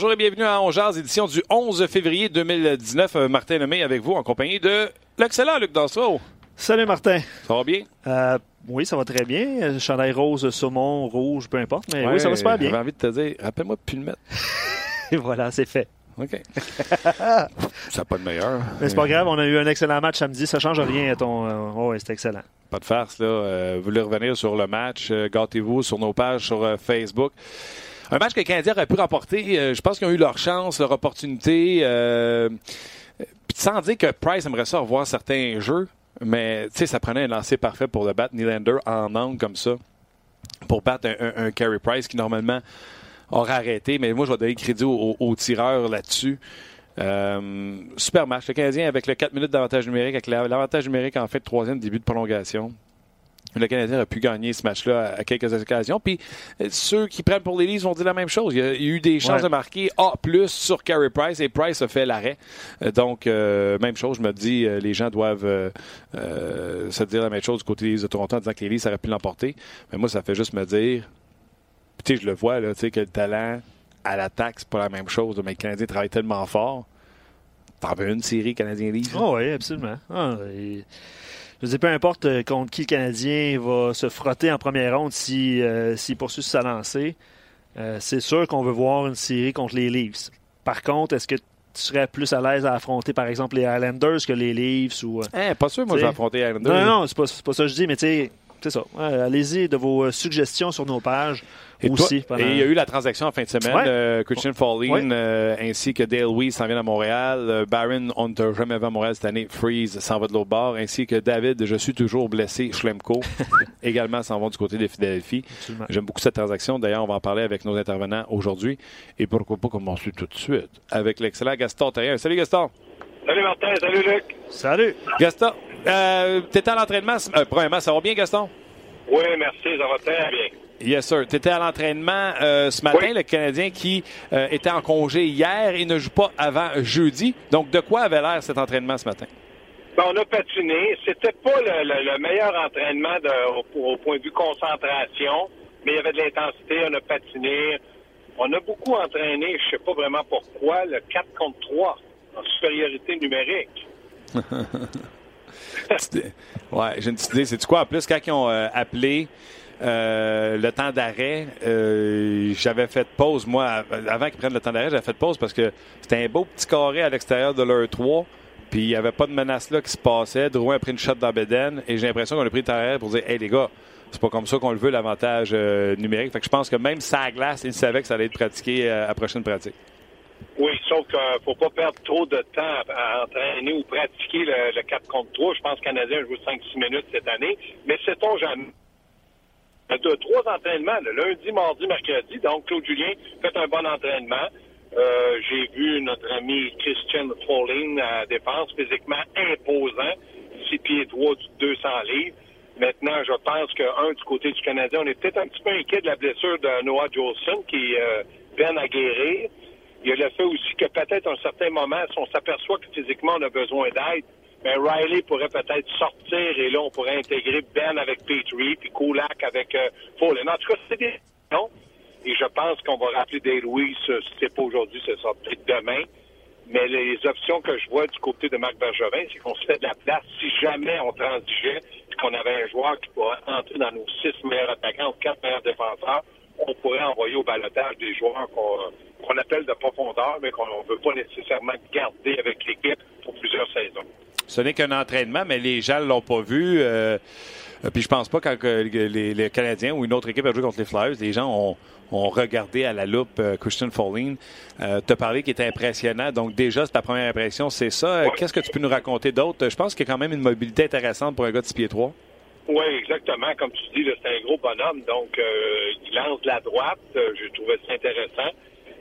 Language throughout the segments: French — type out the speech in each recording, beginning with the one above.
Bonjour et bienvenue à Ongears, édition du 11 février 2019. Euh, Martin Lemay avec vous en compagnie de l'excellent Luc Dansereau. Salut Martin. Ça va bien? Euh, oui, ça va très bien. Chandail rose, saumon, rouge, peu importe, mais oui, ça va super bien. J'avais envie de te dire, rappelle-moi de plus le mettre. et voilà, c'est fait. OK. ça n'a pas de meilleur. Mais c'est pas grave, on a eu un excellent match samedi. Ça change rien à ton. Euh, oh, oui, c'était excellent. Pas de farce, là. vous voulez revenir sur le match, gâtez-vous sur nos pages sur Facebook. Un match que les Canadiens auraient pu remporter. Euh, je pense qu'ils ont eu leur chance, leur opportunité. Euh, sans dire que Price aimerait ça revoir certains jeux, mais ça prenait un lancer parfait pour le battre. Nylander en angle comme ça pour battre un, Carey Price qui normalement aurait arrêté. Mais moi, je vais donner crédit aux, tireurs là-dessus. Euh, super match. Le Canadien avec le 4 minutes d'avantage numérique, avec l'avantage numérique en fait, troisième début de prolongation le Canadien a pu gagner ce match-là à quelques occasions. Puis euh, ceux qui prennent pour les Leafs vont dire la même chose. Il y a, eu des chances de marquer A plus sur Carey Price et Price a fait l'arrêt. Euh, donc, euh, même chose, je me dis, les gens doivent se dire la même chose du côté des Leafs de Toronto en disant que les Leafs auraient pu l'emporter. Mais moi, ça fait juste me dire, tu sais, je le vois, là, tu sais, que le talent à l'attaque, c'est pas la même chose. Mais le Canadien travaille tellement fort. T'en veux une série Canadien-Leafs? Oh oui, absolument. Ah, je ne sais peu importe euh, contre qui le Canadien va se frotter en première ronde s'il si, poursuit sa lancée. Euh, c'est sûr qu'on veut voir une série contre les Leafs. Par contre, est-ce que tu serais plus à l'aise à affronter, par exemple, les Islanders que les Leafs? ou eh, Pas sûr, moi, je vais affronter les Islanders. Non, non, c'est pas, pas ça que je dis, mais tu sais, c'est ça. Allez-y de vos suggestions sur nos pages. Et, il y a eu la transaction en fin de semaine. Euh, Christian Fallin euh, ainsi que Dale Weiss s'en vient à Montréal. Euh, Baron, on ne t'a jamais vu à Montréal cette année. Freeze s'en va de l'autre bord. Ainsi que David, je suis toujours blessé. Schlemko également s'en va du côté de Philadelphie. J'aime beaucoup cette transaction. D'ailleurs, on va en parler avec nos intervenants aujourd'hui. Et pourquoi pas commencer tout de suite avec l'excellent Gaston Terrien. Salut Gaston. Salut Martin. Salut Luc. Salut. Gaston, euh, tu étais à l'entraînement. premièrement, ça va bien, Gaston? Oui, merci. Ça va très bien. Yes, sir. Tu étais à l'entraînement euh, ce matin, le Canadien qui euh, était en congé hier et ne joue pas avant jeudi. Donc, de quoi avait l'air cet entraînement ce matin? Ben, on a patiné. C'était pas le, meilleur entraînement au, point de vue concentration, mais il y avait de l'intensité. On a patiné. On a beaucoup entraîné, je sais pas vraiment pourquoi, le 4 contre 3 en supériorité numérique. ouais, j'ai une petite idée. C'est quoi? En plus, quand ils ont euh, appelé euh, le temps d'arrêt, euh, j'avais fait pause, moi, avant qu'ils prennent le temps d'arrêt, j'avais fait pause parce que c'était un beau petit carré à l'extérieur de leur 3. Puis il n'y avait pas de menace là qui se passait. Drouin a pris une shot dans Beden et j'ai l'impression qu'on a pris le temps d'arrêt pour dire Hey les gars, c'est pas comme ça qu'on le veut, l'avantage numérique. Fait que je pense que même sa glace, il savait que ça allait être pratiqué à prochaine pratique. Oui, sauf qu'il ne faut pas perdre trop de temps à entraîner ou pratiquer le, 4 contre 3. Je pense que le Canadien joue 5-6 minutes cette année. Mais sait-on jamais de trois entraînements, le lundi, mardi, mercredi. Donc, Claude Julien fait un bon entraînement. Euh, j'ai vu notre ami Christian Falling à défense, physiquement imposant, 6 pieds 3 du 200 livres. Maintenant, je pense qu'un, du côté du Canadien, on est peut-être un petit peu inquiet de la blessure de Noah Jolson qui euh, peine à guérir. Il y a le fait aussi que peut-être à un certain moment, si on s'aperçoit que physiquement on a besoin d'aide, mais ben, Riley pourrait peut-être sortir et là, on pourrait intégrer Ben avec Petrie, puis Kulak avec euh, En tout cas, c'est des non. Et je pense qu'on va rappeler des Louis, si c'est pas aujourd'hui, ce sera peut-être demain. Mais les options que je vois du côté de Marc Bergevin, c'est qu'on se fait de la place si jamais on transigeait et qu'on avait un joueur qui pourrait entrer dans nos six meilleurs attaquants ou quatre meilleurs défenseurs, on pourrait envoyer au balotage des joueurs qu'on appelle de profondeur, mais qu'on ne veut pas nécessairement garder avec l'équipe pour plusieurs saisons. Ce n'est qu'un entraînement, mais les gens ne l'ont pas vu. Euh, puis je pense pas quand les, Canadiens ou une autre équipe a joué contre les Flyers, les gens ont, regardé à la loupe euh, Christian Falling. Euh, te parler qui était impressionnant. Donc déjà, c'est ta première impression, c'est ça. Qu'est-ce que tu peux nous raconter d'autre? Je pense qu'il y a quand même une mobilité intéressante pour un gars de 6 pieds 3. Oui, exactement. Comme tu dis, c'est un gros bonhomme. Donc, il lance de la droite. je trouvais ça intéressant.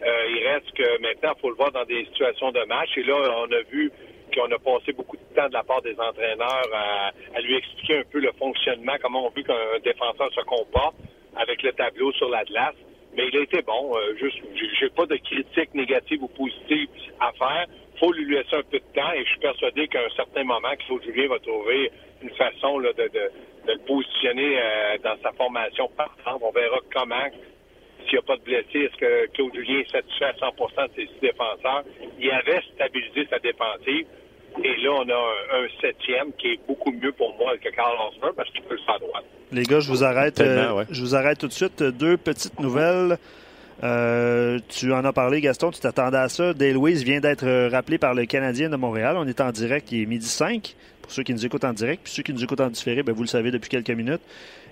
il reste que maintenant, il faut le voir dans des situations de match. Et là, on a vu qu'on a passé beaucoup de temps de la part des entraîneurs à, lui expliquer un peu le fonctionnement, comment on veut qu'un défenseur se comporte avec le tableau sur la glace. Mais il a été bon. Euh, juste, j'ai pas de critique négative ou positive à faire. faut lui laisser un peu de temps et je suis persuadé qu'à un certain moment, Claude Julien va trouver une façon de, le positionner euh, dans sa formation partante. On verra comment s'il n'y a pas de blessés, est-ce que Claude Julien est satisfait à 100% de ses six défenseurs? Il avait stabilisé sa défensive. Et là, on a un, septième qui est beaucoup mieux pour moi que Carl Osmer parce qu'il peut le faire droit. Les gars, je vous arrête. Euh, je vous arrête tout de suite. Deux petites nouvelles. Euh, tu en as parlé, Gaston, tu t'attendais à ça. Dale Louise vient d'être rappelé par le Canadien de Montréal. On est en direct, il est midi 5, pour ceux qui nous écoutent en direct. Puis ceux qui nous écoutent en différé, ben, vous le savez depuis quelques minutes.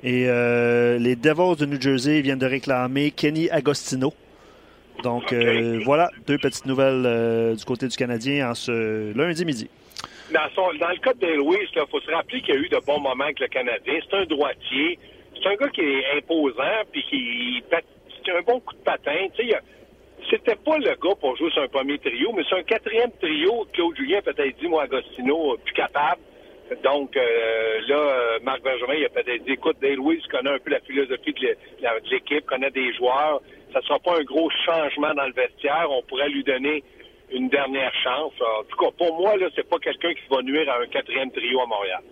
Et euh, les Devils de New Jersey viennent de réclamer Kenny Agostino. Donc euh, voilà, deux petites nouvelles du côté du Canadien en ce lundi midi. Dans, le cas de Dale Louise, il faut se rappeler qu'il y a eu de bons moments avec le Canadien. C'est un droitier. C'est un gars qui est imposant, puis qui un bon coup de patin. Tu sais, c'était pas le gars pour jouer sur un premier trio, mais c'est un quatrième trio. Claude Julien peut-être dit, moi, Agostino, euh, plus capable. Donc euh, là, euh, Marc Benjamin, il a peut-être dit, écoute, Dale Louis connaît un peu la philosophie de l'équipe, connaît des joueurs. Ça sera pas un gros changement dans le vestiaire. On pourrait lui donner une dernière chance. En tout cas, pour moi, là, c'est pas quelqu'un qui va nuire à un quatrième trio à Montréal.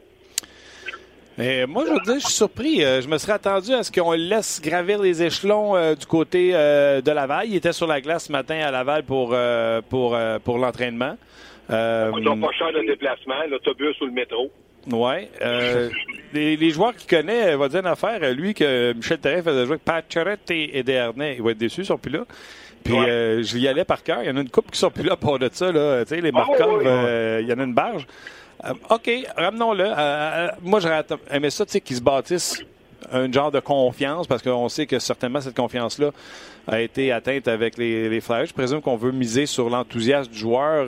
Moi, je veux dire, je suis surpris. Euh, je me serais attendu à ce qu'on laisse gravir les échelons euh, du côté euh, de Laval. Il était sur la glace ce matin à Laval pour, pour, pour l'entraînement. Euh, On pas cher de déplacement, l'autobus ou le métro. Oui. les, les, joueurs qu'il connaît, va dire une affaire, lui, que Michel Terrain faisait jouer avec Pacioretty et Dernay. Il va être déçu, ils sont plus là. Puis je y allais par cœur. Il y en a une coupe qui sont plus là pour de ça. Là. Tu sais, les ah, Markov, il y en a une barge. Euh, OK, ramenons-le. Euh, euh, moi, j'aurais aimé ça, tu sais, qu'ils se bâtissent un genre de confiance, parce qu'on sait que certainement cette confiance-là a été atteinte avec les, les Flyers. Je présume qu'on veut miser sur l'enthousiasme du joueur,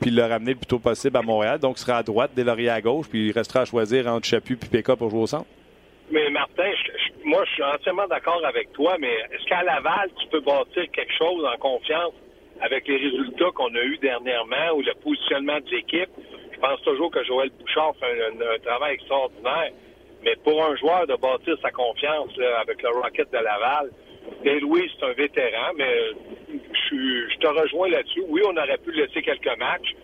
puis le ramener le plus tôt possible à Montréal. Donc, il sera à droite, Delaurier à gauche, puis il restera à choisir entre Chaput et Péka pour jouer au centre. Mais Martin, moi, je suis entièrement d'accord avec toi, mais est-ce qu'à Laval, tu peux bâtir quelque chose en confiance? Avec les résultats qu'on a eus dernièrement ou le positionnement de l'équipe? Je pense toujours que Joël Bouchard fait un, travail extraordinaire. Mais pour un joueur de bâtir sa confiance avec le Rocket de Laval, Dale Louis, c'est un vétéran, mais je, te rejoins là-dessus. Oui, on aurait pu laisser quelques matchs.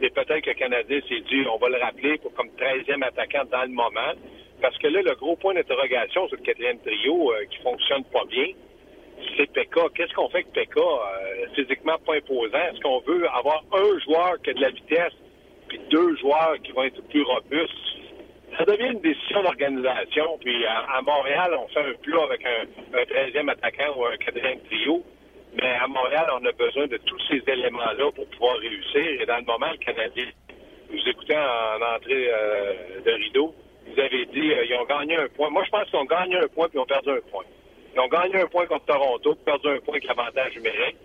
Et peut-être que le Canadien s'est dit, on va le rappeler pour comme 13e attaquant dans le moment. Parce que là, le gros point d'interrogation sur le quatrième trio euh, qui fonctionne pas bien, c'est Pekka. Qu'est-ce qu'on fait avec Pekka? Euh, physiquement pas imposant? Est-ce qu'on veut avoir un joueur qui a de la vitesse puis deux joueurs qui vont être plus robustes, ça devient une décision d'organisation. Puis à, Montréal, on fait un plan avec un, 13e attaquant ou un quatrième trio. Mais à Montréal, on a besoin de tous ces éléments-là pour pouvoir réussir. Et dans le moment, le Canadien, vous écoutez en entrée euh, de rideau, vous avez dit euh, ils ont gagné un point. Moi, je pense qu'ils ont gagné un point puis ils ont perdu un point. Ils ont gagné un point contre Toronto, perdu un point avec l'avantage numérique.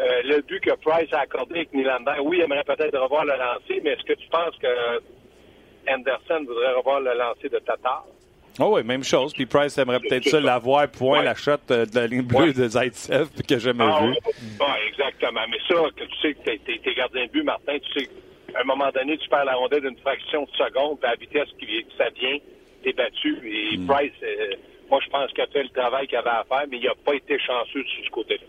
Euh, le but que Price a accordé avec Nylander, oui, il aimerait peut-être revoir le lancer, mais est-ce que tu penses que Anderson voudrait revoir le lancer de Tatar? Oh oui, même chose. Puis Price aimerait peut-être ça, l'avoir, point, la shot euh, de la ligne bleue de Zaitsev, que j'ai jamais ah, vu. Oui, exactement. Mais ça, que tu sais que t'es, es gardien de but, Martin, tu sais qu'à un moment donné, tu perds la rondelle d'une fraction de seconde, puis à la vitesse qui, ça vient, t'es battu. Et hmm. Price, euh, moi, je pense qu'il a fait le travail qu'il avait à faire, mais il n'a pas été chanceux sur ce côté-là.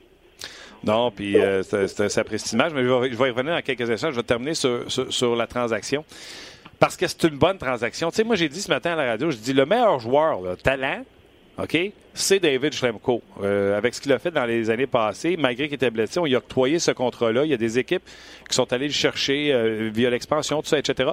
Non, puis euh, c'est un sapristi match, mais je vais, y revenir dans quelques instants. Je vais terminer sur, sur, la transaction. Parce que c'est une bonne transaction. Tu sais, moi, j'ai dit ce matin à la radio, je dis le meilleur joueur, là, talent, OK, c'est David Schlemko. Euh, avec ce qu'il a fait dans les années passées, malgré qu'il était blessé, on a octroyé ce contrat-là. Il y a des équipes qui sont allées le chercher euh, via l'expansion, tout ça, etc.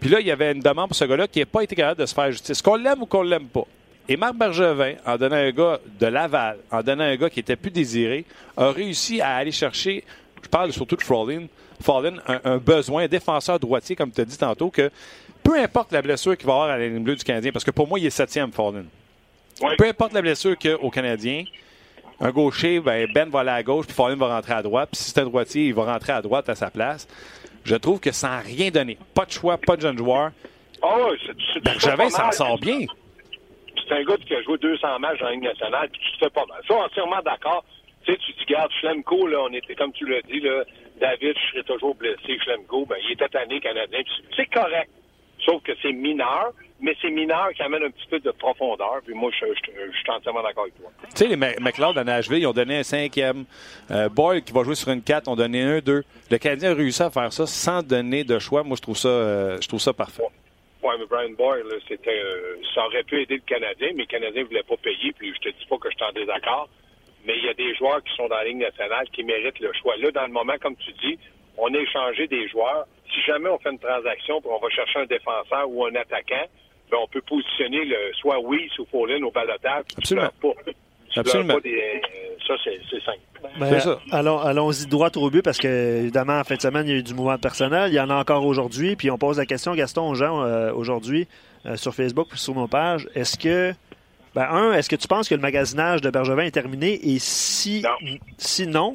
Puis là, il y avait une demande pour ce gars-là qui n'a pas été capable de se faire justice. Qu'on l'aime ou qu'on l'aime pas. Et Marc Bergevin, en donnant un gars de Laval, en donnant un gars qui était plus désiré, a réussi à aller chercher, je parle surtout de Fallin, un, besoin, un défenseur droitier, comme tu as dit tantôt, que peu importe la blessure qu'il va avoir à la ligne bleue du Canadien, parce que pour moi, il est septième, Fallin. Peu importe la blessure qu'il au Canadien, un gaucher, ben, ben va aller à gauche, puis Fallin va rentrer à droite. Puis si c'est un droitier, il va rentrer à droite à sa place. Je trouve que ça n'a rien donné. Pas de choix, pas de jeune joueur. Oh, Bergevin s'en sort bien c'est un gars qui a joué 200 matchs en Ligue nationale, puis tu te fais pas mal. Ça, entièrement d'accord. Tu sais, tu te garde Schlemko, là, on était, comme tu l'as dit, là, David, je serais toujours blessé, Schlemko, ben, il était tanné canadien. C'est correct. Sauf que c'est mineur, mais c'est mineur qui amène un petit peu de profondeur. Puis moi, je, suis entièrement d'accord avec toi. Tu sais, les McLeod à Nashville, ils ont donné un cinquième. Euh, Boyle, qui va jouer sur une 4, ont donné un, deux. Le Canadien a réussi à faire ça sans donner de choix. Moi, je trouve ça, euh, je trouve ça parfait. Brian Boyle, c'était, euh, ça aurait pu aider le Canadien, mais le Canadien ne voulait pas payer, puis je te dis pas que je suis en désaccord. mais il y a des joueurs qui sont dans la ligne nationale qui méritent le choix. Là, dans le moment, comme tu dis, on a échangé des joueurs. Si jamais on fait une transaction, on va chercher un défenseur ou un attaquant, ben, on peut positionner le, soit Weiss ou Follin au balotage. Absolument. Pas, Absolument. Pas des, ça, c'est simple. Ben, allons, allons-y droit au but parce que, évidemment, en fin de semaine, il y a eu du mouvement personnel. Il y en a encore aujourd'hui. Puis on pose la question, Gaston, aux gens euh, aujourd'hui euh, sur Facebook puis sur nos pages. Est-ce que, ben, un, est-ce que tu penses que le magasinage de Bergevin est terminé? Et si non, si non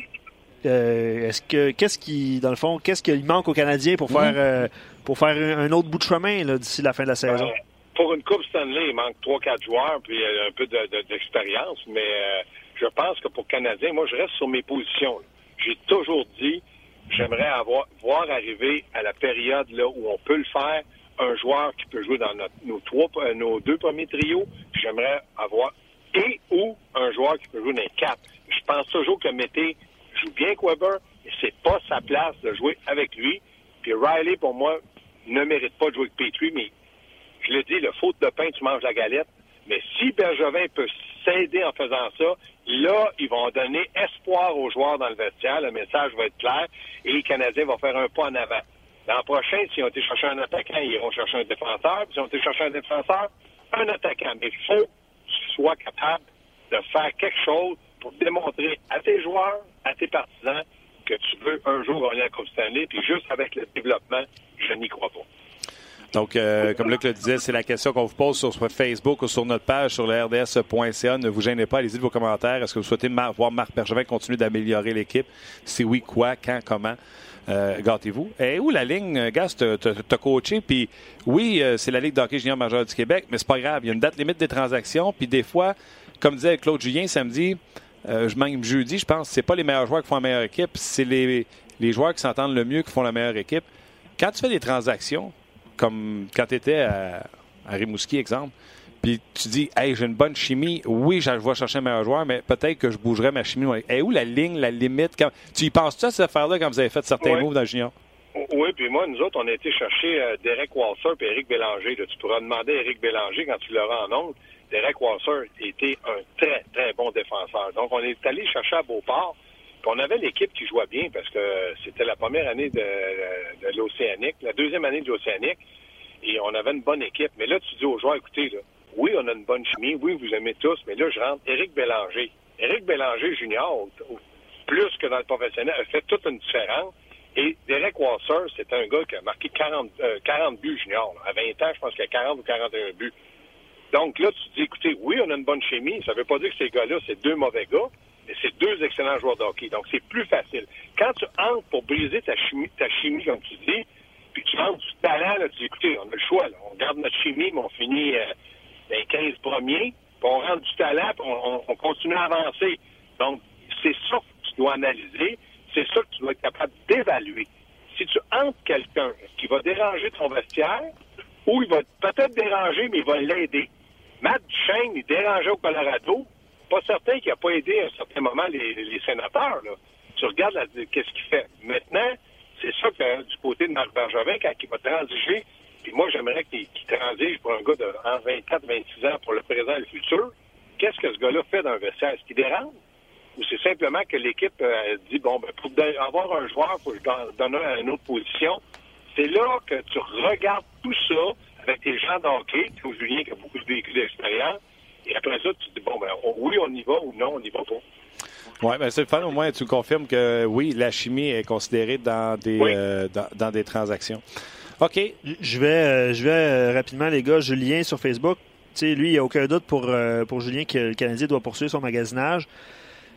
euh, est-ce que qu'est-ce qui, dans le fond, qu'est-ce qu'il manque aux Canadiens pour faire euh, pour faire un, autre bout de chemin d'ici la fin de la saison? Euh, pour une Coupe Stanley, il manque 3-4 joueurs puis un peu d'expérience, de, mais je pense que pour Canadiens, moi je reste sur mes positions. J'ai toujours dit j'aimerais avoir voir arriver à la période là où on peut le faire un joueur qui peut jouer dans notre, nos trois nos deux premiers trios. J'aimerais avoir et ou un joueur qui peut jouer dans les quatre. Je pense toujours que Mété joue bien avec Weber, et c'est pas sa place de jouer avec lui. Puis Riley, pour moi, ne mérite pas de jouer avec Petrie, mais je le dis, le faute de pain, tu manges la galette. Mais si Bergevin peut s'aider en faisant ça, là, ils vont donner espoir aux joueurs dans le vestiaire. Le message va être clair et les Canadiens vont faire un pas en avant. L'an prochain, s'ils ont été chercher un attaquant, ils iront chercher un défenseur. S'ils ont été chercher un défenseur, un attaquant. Mais il faut que tu sois capable de faire quelque chose pour démontrer à tes joueurs, à tes partisans, que tu veux un jour gagner la Coupe Stanley, puis juste avec le développement, je n'y crois pas. Donc, euh, comme Luc le disait, c'est la question qu'on vous pose sur Facebook ou sur notre page sur le RDS.ca. Ne vous gênez pas, allez-y de vos commentaires. Est-ce que vous souhaitez voir Marc Bergevin continuer d'améliorer l'équipe? Si oui, quoi, quand, comment? Euh, gâtez-vous. Et où la ligne, Gas, t'as coaché, puis oui, euh, c'est la Ligue d'hockey junior majeur du Québec, mais c'est pas grave. Il y a une date limite des transactions, puis des fois, comme disait Claude Julien samedi, euh, même jeudi, je pense, c'est pas les meilleurs joueurs qui font la meilleure équipe, c'est les, les joueurs qui s'entendent le mieux qui font la meilleure équipe. Quand tu fais des transactions, comme quand tu étais à, Rimouski, exemple, puis tu dis, hey, j'ai une bonne chimie, oui, je vais chercher un meilleur joueur, mais peut-être que je bougerai ma chimie. Et où la ligne, la limite? Quand... Tu y penses-tu à cette affaire-là quand vous avez fait certains moves dans le junior? Oui, puis moi, nous autres, on a été chercher euh, Derek Walser et Eric Bélanger. Tu pourras demander à Eric Bélanger quand tu l'auras en ondes. Derek Wasser était un très, très bon défenseur. Donc, on est allé chercher à Beauport. On avait l'équipe qui jouait bien parce que c'était la première année de, l'Océanique, la deuxième année de l'Océanique, et on avait une bonne équipe. Mais là, tu dis aux joueurs, écoutez, là, oui, on a une bonne chimie, oui, vous aimez tous, mais là, je rentre Éric Bélanger. Éric Bélanger junior, plus que dans le professionnel, a fait toute une différence. Et Derek Wasser, c'est un gars qui a marqué 40, 40 euh, buts junior. À 20 ans, je pense qu'il a 40 ou 41 buts. Donc là, tu dis, écoutez, oui, on a une bonne chimie. Ça ne veut pas dire que ces gars-là, c'est deux mauvais gars, mais c'est deux excellents joueurs de hockey. Donc, c'est plus facile. Quand tu entres pour briser ta chimie, ta chimie comme tu dis, puis tu entres du talent, tu dis, écoutez, on a le choix. On garde notre chimie, mais on finit euh, les 15 premiers, puis on rentre du talent, puis on, continue à avancer. Donc, c'est ça que tu dois analyser. C'est ça que tu dois être capable d'évaluer. Si tu entres quelqu'un qui va déranger ton vestiaire, ou il va peut-être déranger, mais il va l'aider. Matt Duchesne, il dérangeait au Colorado. Pas certain qu'il n'a pas aidé à un certain moment les, sénateurs. Tu regardes qu'est-ce qu'il fait. Maintenant, c'est ça que du côté de Marc Bergevin, quand il va transiger, puis moi, j'aimerais qu'il transige pour un gars de 24, 26 ans pour le présent et le futur. Qu'est-ce que ce gars-là fait dans un vestiaire? Est-ce qu'il dérange? Ou c'est simplement que l'équipe euh, dit, bon, ben, pour avoir un joueur, il faut que je donne à une autre position. C'est là que tu regardes tout ça avec des gens d'hockey, Julien qui a beaucoup de véhicules d'expérience. Et après ça, tu te dis, bon, ben, oui, on y va ou non, on n'y va pas. Oui, ben c'est le fun. Au moins, tu confirmes que oui, la chimie est considérée dans des, euh, dans, des transactions. OK. Je vais, euh, je vais euh, rapidement, les gars. Julien sur Facebook. Tu sais, lui, il n'y a aucun doute pour, pour Julien que le Canadien doit poursuivre son magasinage.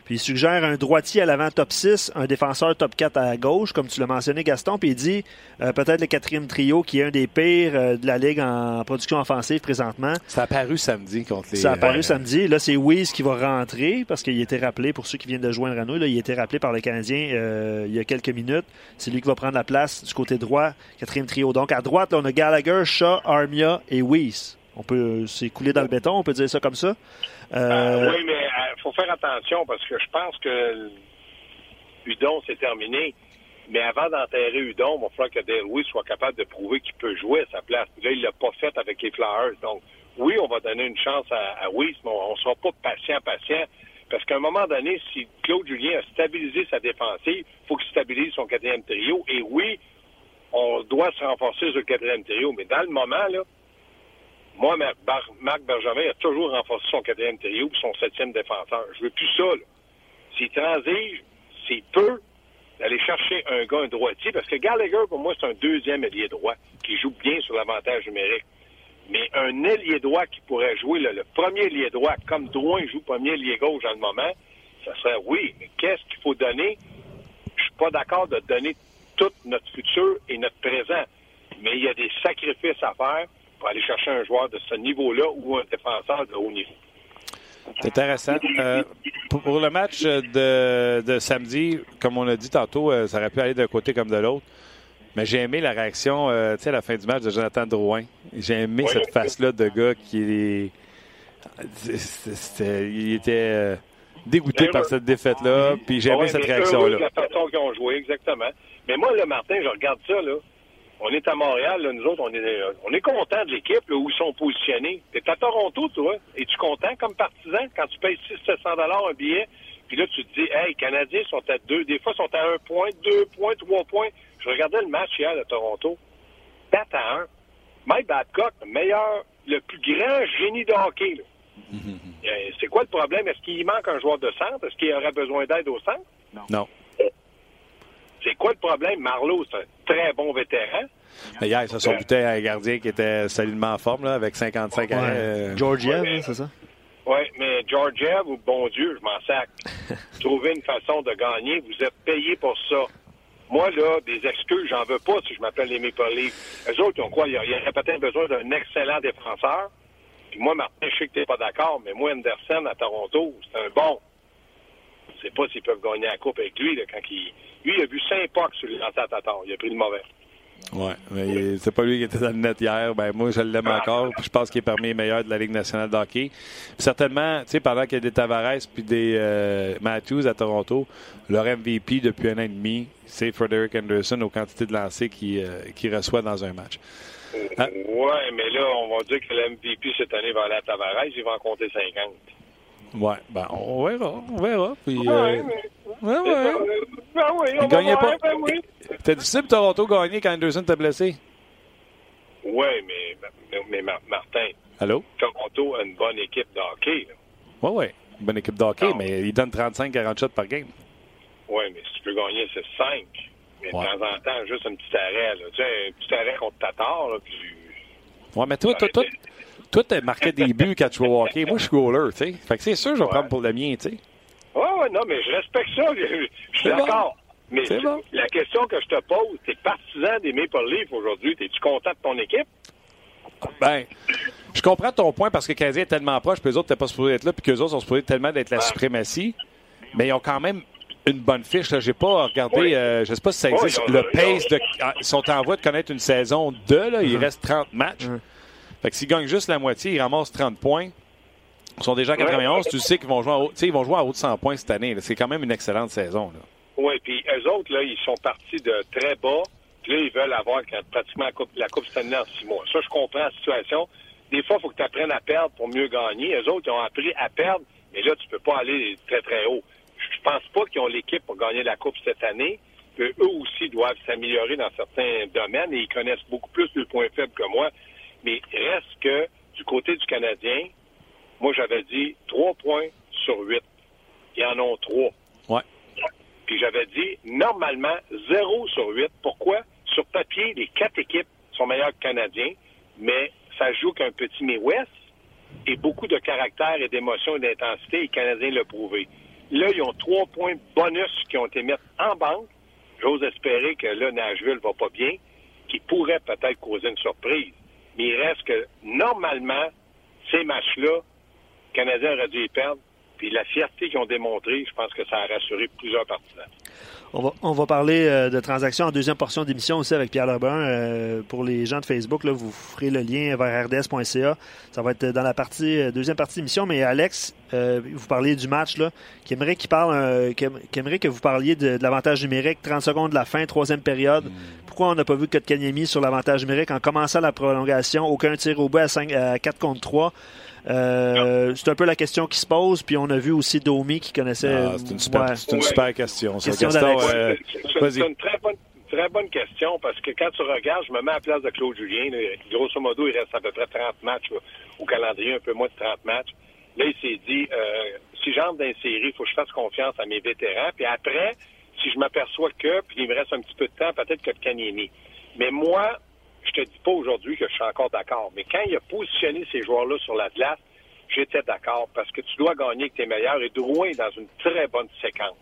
Puis il suggère un droitier à l'avant top 6, un défenseur top 4 à gauche, comme tu l'as mentionné, Gaston. Puis il dit euh, peut-être le quatrième trio qui est un des pires euh, de la Ligue en production offensive présentement. Ça a paru samedi contre les. Ça a paru samedi. Là, c'est Wiz qui va rentrer parce qu'il a été rappelé, pour ceux qui viennent de joindre à nous, là, il a été rappelé par le Canadien euh, il y a quelques minutes. C'est lui qui va prendre la place du côté droit, quatrième trio. Donc à droite, là, on a Gallagher, Shaw, Armia et Weiss. On peut s'écouler dans le béton, on peut dire ça comme ça. oui, mais faut faire attention parce que je pense que Udon, c'est terminé. Mais avant d'enterrer Udon, il va falloir que Dale Weiss soit capable de prouver qu'il peut jouer à sa place. Là, il l'a pas fait avec les Flyers. Donc, oui, on va donner une chance à, à Weiss, mais on ne sera pas patient, patient. Parce qu'à un moment donné, si Claude Julien a stabilisé sa défensive, il faut qu'il stabilise son quatrième trio. Et oui, on doit se renforcer sur le quatrième trio. Mais dans le moment, là, moi, Marc Bergevin a toujours renforcé son quatrième trio et son septième défenseur. Je veux plus ça. S'il transige, s'il peut, d'aller chercher un gars, un droitier, parce que Gallagher, pour moi, c'est un deuxième ailier droit qui joue bien sur l'avantage numérique. Mais un ailier droit qui pourrait jouer le premier ailier droit, comme Drouin joue premier ailier gauche dans le moment, ça serait oui, mais qu'est-ce qu'il faut donner? Je suis pas d'accord de donner tout notre futur et notre présent. Mais il y a des sacrifices à faire pour aller chercher un joueur de ce niveau-là ou un défenseur de haut niveau. C'est intéressant. Euh, pour, le match de, samedi, comme on a dit tantôt, euh, ça aurait pu aller d'un côté comme de l'autre. Mais j'ai aimé la réaction, euh, tu sais, à la fin du match de Jonathan Drouin. J'ai aimé cette face-là de gars qui il était dégoûté par cette défaite-là. Puis j'ai aimé cette réaction-là. La façon qu'ils ont joué, exactement. Mais moi, le Martin, je regarde ça, là on est à Montréal, là, nous autres, on est, on est content de l'équipe où ils sont positionnés. T'es à Toronto, toi. Es-tu content comme partisan quand tu payes 600 dollars un billet? Puis là, tu te dis, hey, les Canadiens sont à deux. Des fois, ils sont à un point, deux points, trois points. Je regardais le match hier de Toronto. 4 à 1. Mike Babcock, le meilleur, le plus grand génie de hockey. Euh, c'est quoi le problème? Est-ce qu'il manque un joueur de centre? Est-ce qu'il aurait besoin d'aide au centre? Non. non. C'est quoi le problème? Marlowe, c'est un très bon vétéran. Mais hier, ça sont buté un gardien qui était solidement en forme, là, avec 55 ans. Euh... Georgiev, c'est ça? Oui, mais Georgiev, bon Dieu, je m'en sac. Trouver une façon de gagner, vous êtes payé pour ça. Moi, là, des excuses, j'en veux pas si je m'appelle les Maple Leafs. Eux autres, ils ont quoi? Il y aurait peut-être besoin d'un excellent défenseur. Puis moi, Martin, je sais que tu n'es pas d'accord, mais moi, Anderson à Toronto, c'est un bon. Je sais pas s'ils peuvent gagner la coupe avec lui, là, quand il lui, il a vu cinq pocs sur les lancers à Il a pris le mauvais. Oui, mais c'est pas lui qui était dans le net hier. Ben, moi, je l'aime encore. je pense qu'il est parmi les meilleurs de la Ligue nationale de hockey. certainement, tu sais, pendant qu'il y a des Tavares puis des euh, Matthews à Toronto, leur MVP depuis un an et demi, c'est Frederick Anderson aux quantités de lancers qu'il euh, reçoit dans un match. Hein? Oui, mais là, on va dire que l'MVP cette année va aller à Tavares, il va en compter 50. Ouais, ben, on verra, on verra. Puis, ouais, euh... ouais, ouais. Ben oui, on pas. Ben oui. C'était difficile Toronto gagner quand Anderson t'a blessé? Oui, mais, mais, mais, Martin. Allô? Toronto a une bonne équipe de hockey. Oui, oui. Une bonne équipe de hockey, mais il donne 35-40 shots par game. Oui, mais si tu peux gagner, c'est 5. Mais de temps en temps, juste un petit arrêt. Là. Tu sais, un petit arrêt contre Tatar. Là, puis... Oui, mais toi, toi, toi, toi, t'as marqué des buts quand tu au hockey. Moi, je suis goaler, tu sais. Fait que c'est sûr, je vais prendre pour le mien, tu sais. Oui, oui, non, mais je respecte ça. Je, suis d'accord. Mais la question que je te pose, t'es partisan des Maple Leafs aujourd'hui. Es-tu content de ton équipe? Ben, je comprends ton point parce que le Canadien est tellement proche, puis les autres n'étaient pas supposés être là, puis qu'eux autres sont supposés tellement d'être la suprématie. Mais ils ont quand même une bonne fiche. Je n'ai pas regardé, euh, je ne sais pas si ça existe, le pace de. Ah, ils sont en voie de connaître une saison 2, là, il reste 30 matchs. Fait que s'ils gagnent juste la moitié, ils ramassent 30 points. Ils sont déjà à 91. Tu sais qu'ils vont jouer à haut, ils vont jouer à haut de 100 points cette année. C'est quand même une excellente saison. Oui, puis eux autres, là, ils sont partis de très bas. Puis là, ils veulent avoir pratiquement la Coupe, la coupe Stanley en six mois. Ça, je comprends la situation. Des fois, il faut que tu apprennes à perdre pour mieux gagner. Eux autres, ils ont appris à perdre, mais là, tu peux pas aller très, très haut. Je pense pas qu'ils ont l'équipe pour gagner la Coupe cette année. Eux aussi doivent s'améliorer dans certains domaines et ils connaissent beaucoup plus le points faibles que moi. Mais reste que du côté du Canadien, moi j'avais dit trois points sur huit. Ils en ont trois. Ouais. Puis j'avais dit normalement zéro sur huit. Pourquoi? Sur papier, les quatre équipes sont meilleures que Canadiens, mais ça joue qu'un petit Midwest et beaucoup de caractère et d'émotion et d'intensité, et les Canadiens l'ont prouvé. Là, ils ont trois points bonus qui ont été mis en banque. J'ose espérer que là, Nashville va pas bien, qui pourrait peut-être causer une surprise. Mais il reste que, normalement, ces matchs-là, le Canadien aurait dû y perdre. Puis la fierté qu'ils ont démontrée, je pense que ça a rassuré plusieurs partisans. On va, on va parler euh, de transactions en deuxième portion d'émission aussi avec Pierre Lebrun. Euh, pour les gens de Facebook, là, vous ferez le lien vers rds.ca. Ça va être dans la partie euh, deuxième partie d'émission. Mais Alex, vous parliez du match, là, qui parle, aimerait que vous parliez de, l'avantage numérique, 30 secondes de la fin, troisième période. pourquoi on n'a pas vu Kotkaniemi sur l'avantage numérique en commençant la prolongation? Aucun tir au bout à, 5, à 4 contre 3. Euh, c'est un peu la question qui se pose. Puis on a vu aussi Domi qui connaissait. Ah, c'est une super, Ouais. c'est une super question. euh, C'est vas-y. c'est une très bonne, très bonne question parce que quand tu regardes, je me mets à la place de Claude Julien. là, grosso modo, il reste à peu près 30 matchs là, au calendrier, un peu moins de 30 matchs. Là, il s'est dit, euh, si j'entre dans une série, il faut que je fasse confiance à mes vétérans. Puis après, si je m'aperçois que, puis il me reste un petit peu de temps, peut-être que le Kanyemi. Mais moi, je te dis pas aujourd'hui que je suis encore d'accord. Mais quand il a positionné ces joueurs-là sur la glace, j'étais d'accord parce que tu dois gagner avec tes meilleurs et Drouin est dans une très bonne séquence.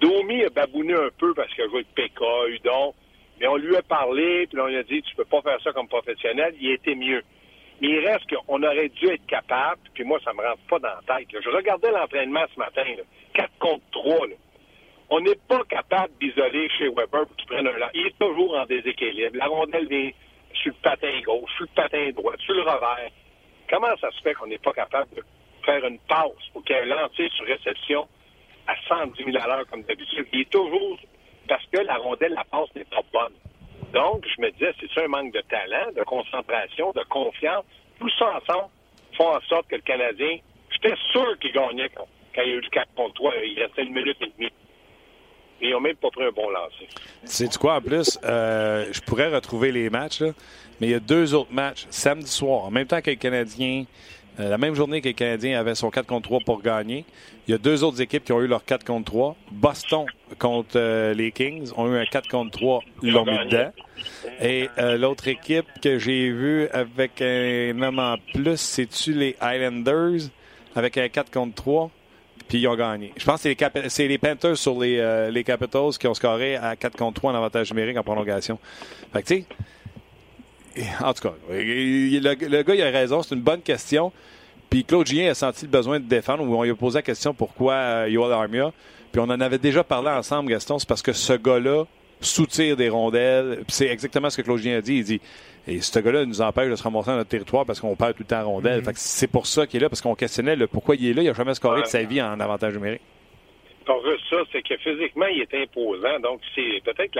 Domi a babouné un peu parce qu'il a joué avec PK, Udon, mais on lui a parlé, puis on lui a dit tu peux pas faire ça comme professionnel, il était mieux. Mais il reste qu'on aurait dû être capable, puis moi, ça me rentre pas dans la tête. Je regardais l'entraînement ce matin, là, 4 contre 3. Là. On n'est pas capable d'isoler chez Weber pour qu'il prenne un... Il est toujours en déséquilibre. La rondelle vient sur le patin gauche, sur le patin droit, sur le revers. Comment ça se fait qu'on n'est pas capable de faire une passe pour qu'il y ait un lancer sur réception à 110 000 à l'heure comme d'habitude? Il est toujours... Parce que la rondelle, la passe n'est pas bonne. Donc, je me disais, c'est ça un manque de talent, de concentration, de confiance. Tout ça ensemble font en sorte que le Canadien, j'étais sûr qu'il gagnait quand, quand il y a eu le 4 contre 3. Il restait une minute et demie. Et ils n'ont même pas pris un bon lancer. Sais-tu quoi, en plus? Euh, je pourrais retrouver les matchs, là, mais il y a deux autres matchs samedi soir, en même temps que les Canadiens, euh, la même journée que les Canadiens avaient son 4 contre 3 pour gagner. Il y a deux autres équipes qui ont eu leur 4 contre 3. Boston contre euh, les Kings ont eu un 4 contre 3, ils l'ont mis dedans. Et euh, l'autre équipe que j'ai vue avec un homme en plus, c'est-tu les Islanders avec un 4 contre 3? Puis ils ont gagné. Je pense que c'est les, Panthers sur les, euh, les Capitals qui ont scoré à 4 contre 3 en avantage numérique en prolongation. Fait que tu sais, en tout cas, le, gars il a raison, c'est une bonne question. Puis Claude Julien a senti le besoin de défendre, on lui a posé la question pourquoi euh, Yoel Armia. Puis on en avait déjà parlé ensemble, Gaston, c'est parce que ce gars-là soutire des rondelles. C'est exactement ce que Claude Julien a dit. Il dit et ce gars-là nous empêche de se ramasser dans notre territoire parce qu'on perd tout le temps en rondelles. Fait que c'est pour ça qu'il est là, parce qu'on questionnait le pourquoi il est là. Il n'a jamais scoré de sa vie en avantage numérique. Juste ça, c'est que physiquement, il est imposant. Donc, c'est peut-être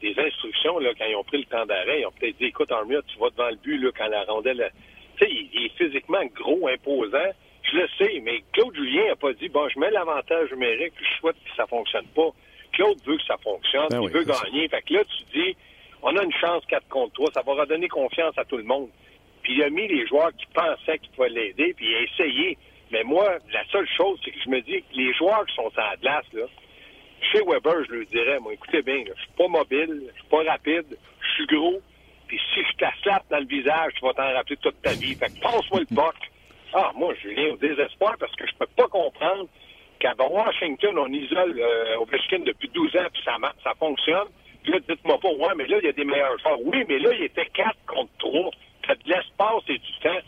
les instructions, là, quand ils ont pris le temps d'arrêt, ils ont peut-être dit, écoute, Armia, tu vas devant le but, là, quand la rondelle... Tu sais, il, il est physiquement gros, imposant. Je le sais, mais Claude Julien n'a pas dit, bon, je mets l'avantage numérique, puis je souhaite que ça fonctionne pas. Claude veut que ça fonctionne, Ben il oui, veut ça. gagner. Fait que là, tu dis, on a une chance 4 contre 3, ça va redonner confiance à tout le monde. Puis il a mis les joueurs qui pensaient qu'ils pouvaient l'aider, puis il a essayé. Mais moi, la seule chose, c'est que je me dis que les joueurs qui sont sur la glace, là, chez Weber, je leur dirais, moi, écoutez bien, là, je suis pas mobile, je suis pas rapide, je suis gros, puis si je te la slappe dans le visage, tu vas t'en rappeler toute ta vie. Fait que passe-moi le boc. Ah, moi, je viens au désespoir parce que je peux pas comprendre qu'à Washington, on isole euh, Ovechkin depuis 12 ans, puis ça, marche, ça fonctionne. Puis là, dites-moi pas, ouais, mais là, il y a des meilleurs joueurs. Oui, mais là, il était 4 contre 3. T'as de l'espace et du temps.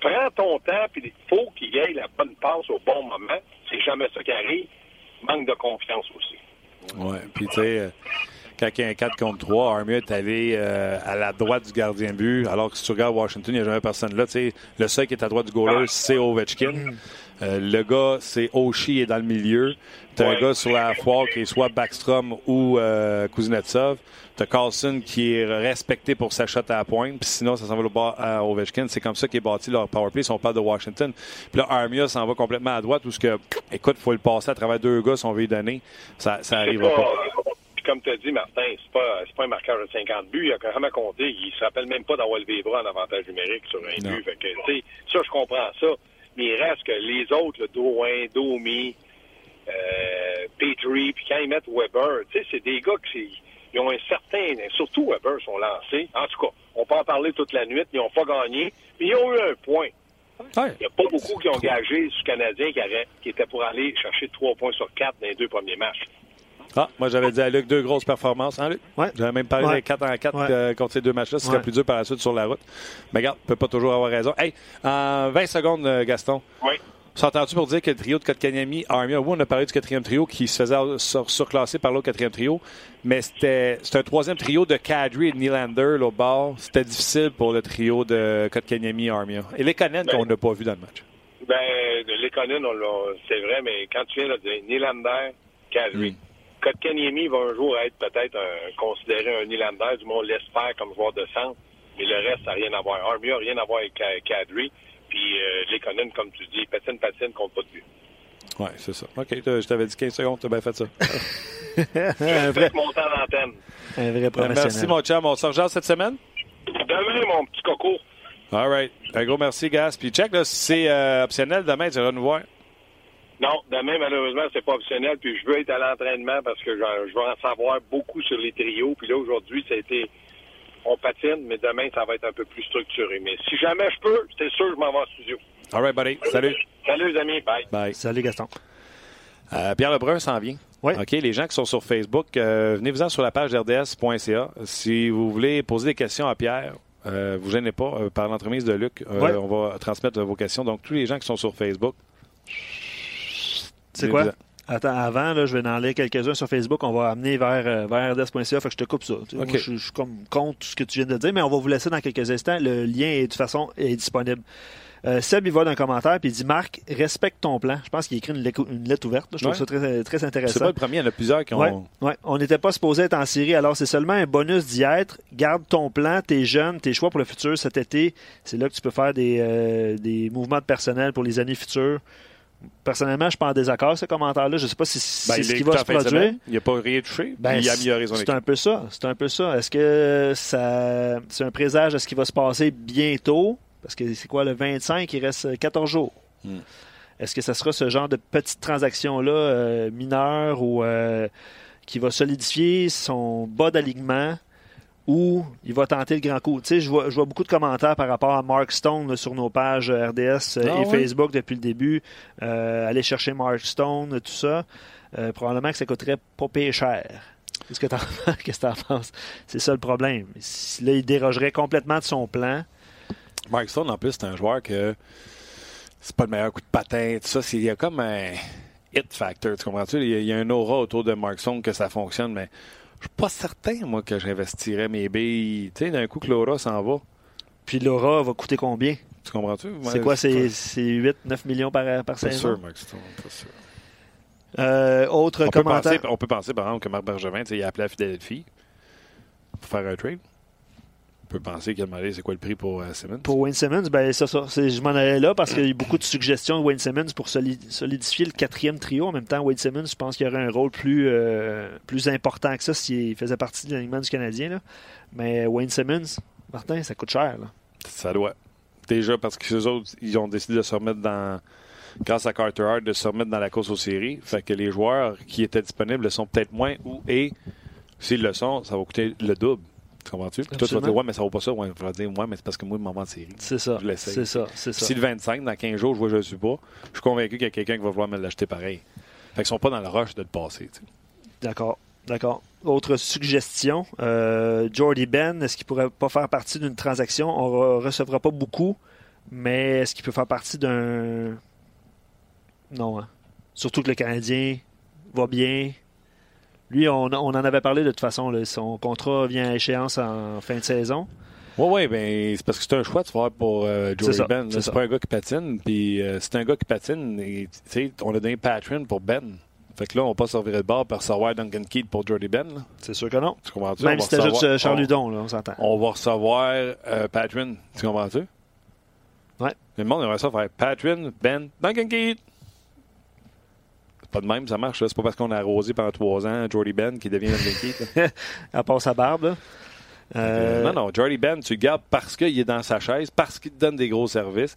Prends ton temps, puis il faut qu'il ait la bonne passe au bon moment. C'est jamais ça qui arrive. Manque de confiance aussi. Ouais. Puis, tu sais, euh, quand il y a un 4 contre 3, Armia est allé euh, à la droite du gardien de but, alors que si tu regardes Washington, il n'y a jamais personne là. Tu sais, le seul qui est à droite du goaler, c'est Ovechkin. Euh, le gars, c'est Oshie est dans le milieu. T'as un gars sur la foire qui est soit Backstrom ou euh, Kuznetsov. T'as Carlson qui est respecté pour sa shot à la pointe. Puis sinon, ça s'en va le bas à Ovechkin. C'est comme ça qu'est bâti leur powerplay si on parle de Washington. Puis là, Armia s'en va complètement à droite où ce que, écoute, faut le passer à travers deux gars si on veut y donner. Ça, ça C'est arrivera pas. Comme tu as dit, Martin, c'est pas, c'est pas un marqueur de 50 buts. Il a quand même compté. Il se rappelle même pas d'avoir levé les bras en avantage numérique sur un Non. but. Fait que, tu sais, ça, je comprends ça. Mais il reste que les autres, le Drouin, Domi, euh, Petrie, puis quand ils mettent Weber, tu sais, c'est des gars qui ils ont un certain... Surtout Weber sont lancés. En tout cas, on peut en parler toute la nuit. Ils n'ont pas gagné. Mais ils ont eu un point. Ouais. Il n'y a pas beaucoup qui ont gagé le Canadien qui, avait- qui était pour aller chercher trois points sur quatre dans les deux premiers matchs. Ah, moi, j'avais dit à Luc deux grosses performances. Hein, Luc? Ouais. J'avais même parlé Ouais. des 4 en 4 Ouais. euh, contre ces deux matchs-là. Ce serait Ouais. plus dur par la suite sur la route. Mais regarde, on peut pas toujours avoir raison. Hey, en 20 secondes, euh, Gaston. Oui. S'entends-tu pour dire que le trio de Kotkaniemi, Armia, oui, on a parlé du quatrième trio qui se faisait sur- surclasser par l'autre quatrième trio, mais c'était c'était un troisième trio de Kadri et de Nylander, là, au bord. C'était difficile pour le trio de Kotkaniemi et Armia. Et les Canadiens Ben- qu'on n'a pas vu dans le match. Ben, on l'a- c'est vrai, mais quand tu viens de dire Nylander, Kadri, Mm. Kotkaniemi va un jour être peut-être considéré un Nylander, du moins on l'espère comme joueur de centre, mais le reste, ça n'a rien à voir. Army n'a rien à voir avec Kadri. Puis euh, l'économie, comme tu dis, patine, patine, compte pas de but. Oui, c'est ça. OK, je t'avais dit 15 secondes, tu as bien fait ça. un vrai montant d'antenne. Un vrai professionnel. Merci, mon chum. On se rejoint cette semaine? Demain, mon petit coco. All right. Un gros merci, Gas. Puis check, là, si c'est euh, optionnel, demain, tu vas nous voir. Non, demain, malheureusement, c'est pas optionnel. Puis je veux être à l'entraînement parce que je, je veux en savoir beaucoup sur les trios. Puis là, aujourd'hui, ça a été on patine, mais demain, ça va être un peu plus structuré. Mais si jamais je peux, c'est sûr, je m'en vais en studio. All right, buddy. Salut. Salut, les amis. Bye. Bye. Salut, Gaston. Euh, Pierre Lebrun s'en vient. Oui. OK, les gens qui sont sur Facebook, euh, venez-vous-en sur la page rds.ca. Si vous voulez poser des questions à Pierre, euh, vous gênez pas, euh, par l'entremise de Luc, on va transmettre vos questions. Donc, tous les gens qui sont sur Facebook. C'est quoi? Attends, avant, là, je vais en lire quelques-uns sur Facebook. On va amener vers, euh, vers rds.ca. Fait que je te coupe ça. Moi, je, suis comme contre ce que tu viens de dire, mais on va vous laisser dans quelques instants. Le lien, est, de toute façon, est disponible. Euh, Seb, il va d'un commentaire puis il dit Marc, respecte ton plan. Je pense qu'il écrit une, lettre- une lettre ouverte. là. Je trouve ça très, très C'est intéressant. pas le premier, il y en a plusieurs qui ont. Ouais, ouais. On n'était pas supposé être en série, alors c'est seulement un bonus d'y être. Garde ton plan, tes jeunes, tes choix pour le futur cet été. C'est là que tu peux faire des, euh, des mouvements de personnel pour les années futures. Personnellement, je suis pas en désaccord avec ce commentaire-là. Je sais pas si Ben, c'est il ce qui va se produire. Il n'a pas rien touché. Ben, il a amélioré son c'est un peu ça. C'est un peu ça. Est-ce que ça, c'est un présage de ce qui va se passer bientôt? Parce que c'est quoi le 25? Il reste 14 jours. Hmm. Est-ce que ça sera ce genre de petite transaction-là euh, mineure ou euh, qui va solidifier son bas d'alignement? Ou il va tenter le grand coup? Tu sais, je vois, je vois beaucoup de commentaires par rapport à Mark Stone là, sur nos pages euh, RDS euh, Ah et? Facebook depuis le début. Euh, aller chercher Mark Stone, tout ça. Euh, probablement que ça coûterait pas pire cher. Qu'est-ce que tu en, que t'en penses? C'est ça le problème. Là, il dérogerait complètement de son plan. Mark Stone, en plus, c'est un joueur que c'est pas le meilleur coup de patin, tout ça. c'est- Il y a comme un hit factor, tu comprends-tu? Il y a, il y a un aura autour de Mark Stone que ça fonctionne, mais je suis pas certain, moi, que j'investirais mes billes. Tu sais, d'un coup que l'aura s'en va. Puis Laura va coûter combien? Tu comprends-tu? C'est quoi? C'est 8-9 millions par, par saison? sûr. Pas sûr. Euh, autre On peut, commentaire. penser, on peut penser, par exemple, que Marc Bergevin, il a appelé à Philadelphie pour faire un trade. On peut penser qu'il a demandé c'est quoi le prix pour euh, Simmons? Pour Wayne Simmons, ben ça, je m'en allais là parce qu'il y a eu beaucoup de suggestions de Wayne Simmons pour soli- solidifier le quatrième trio. En même temps, Wayne Simmons, je pense qu'il aurait un rôle plus, euh, plus important que ça s'il faisait partie de l'alignement du Canadien. là. Mais Wayne Simmons, Martin, ça coûte cher. là. Ça doit. Déjà parce que les autres, ils ont décidé de se remettre dans, grâce à Carter Hart, de se remettre dans la course aux séries. Fait que les joueurs qui étaient disponibles le sont peut-être moins ou et s'ils le sont, ça va coûter le double. Tu comprends-tu? Puis Toi, tu vas dire, ouais, mais ça vaut pas ça. Ouais, je vais dire, ouais, mais c'est parce que moi, le moment de série. C'est ça. Je l'essaye. C'est ça. C'est ça. Si le 25, dans 15 jours, je vois je le suis pas, je suis convaincu qu'il y a quelqu'un qui va vouloir me l'acheter pareil. Fait qu'ils sont pas dans le rush de le passer. tu sais. D'accord. D'accord. Autre suggestion, euh, Jordy Ben, est-ce qu'il pourrait pas faire partie d'une transaction? On ne recevra pas beaucoup, mais est-ce qu'il peut faire partie d'un... Non. hein. Surtout que le Canadien va bien. Lui, on, on en avait parlé de toute façon. là. Son contrat vient à échéance en fin de saison. Ouais, ouais, ben, c'est parce que c'est un choix de faire pour euh, Joey Ben. c'est pas un gars qui patine. Puis euh, c'est un gars qui patine. et, Tu sais, on a donné Patron pour Ben. Fait que là, on va pas servir le bord pour recevoir Duncan Keith pour Jordy Ben. C'est sûr que non. Tu comprends-tu? Même On si t'ajoutes recevoir- euh, Charles on- Hudon, là, on s'entend. On va recevoir euh. Tu comprends-tu? Ouais. Le monde aimerait ça faire Patron, Ben, Duncan Keith. Pas de même, ça marche. C'est pas parce qu'on a arrosé pendant trois ans Jordy Ben qui devient là. À part sa barbe. là. Euh, Non, non, Jordy Ben, tu le gardes parce qu'il est dans sa chaise, parce qu'il te donne des gros services.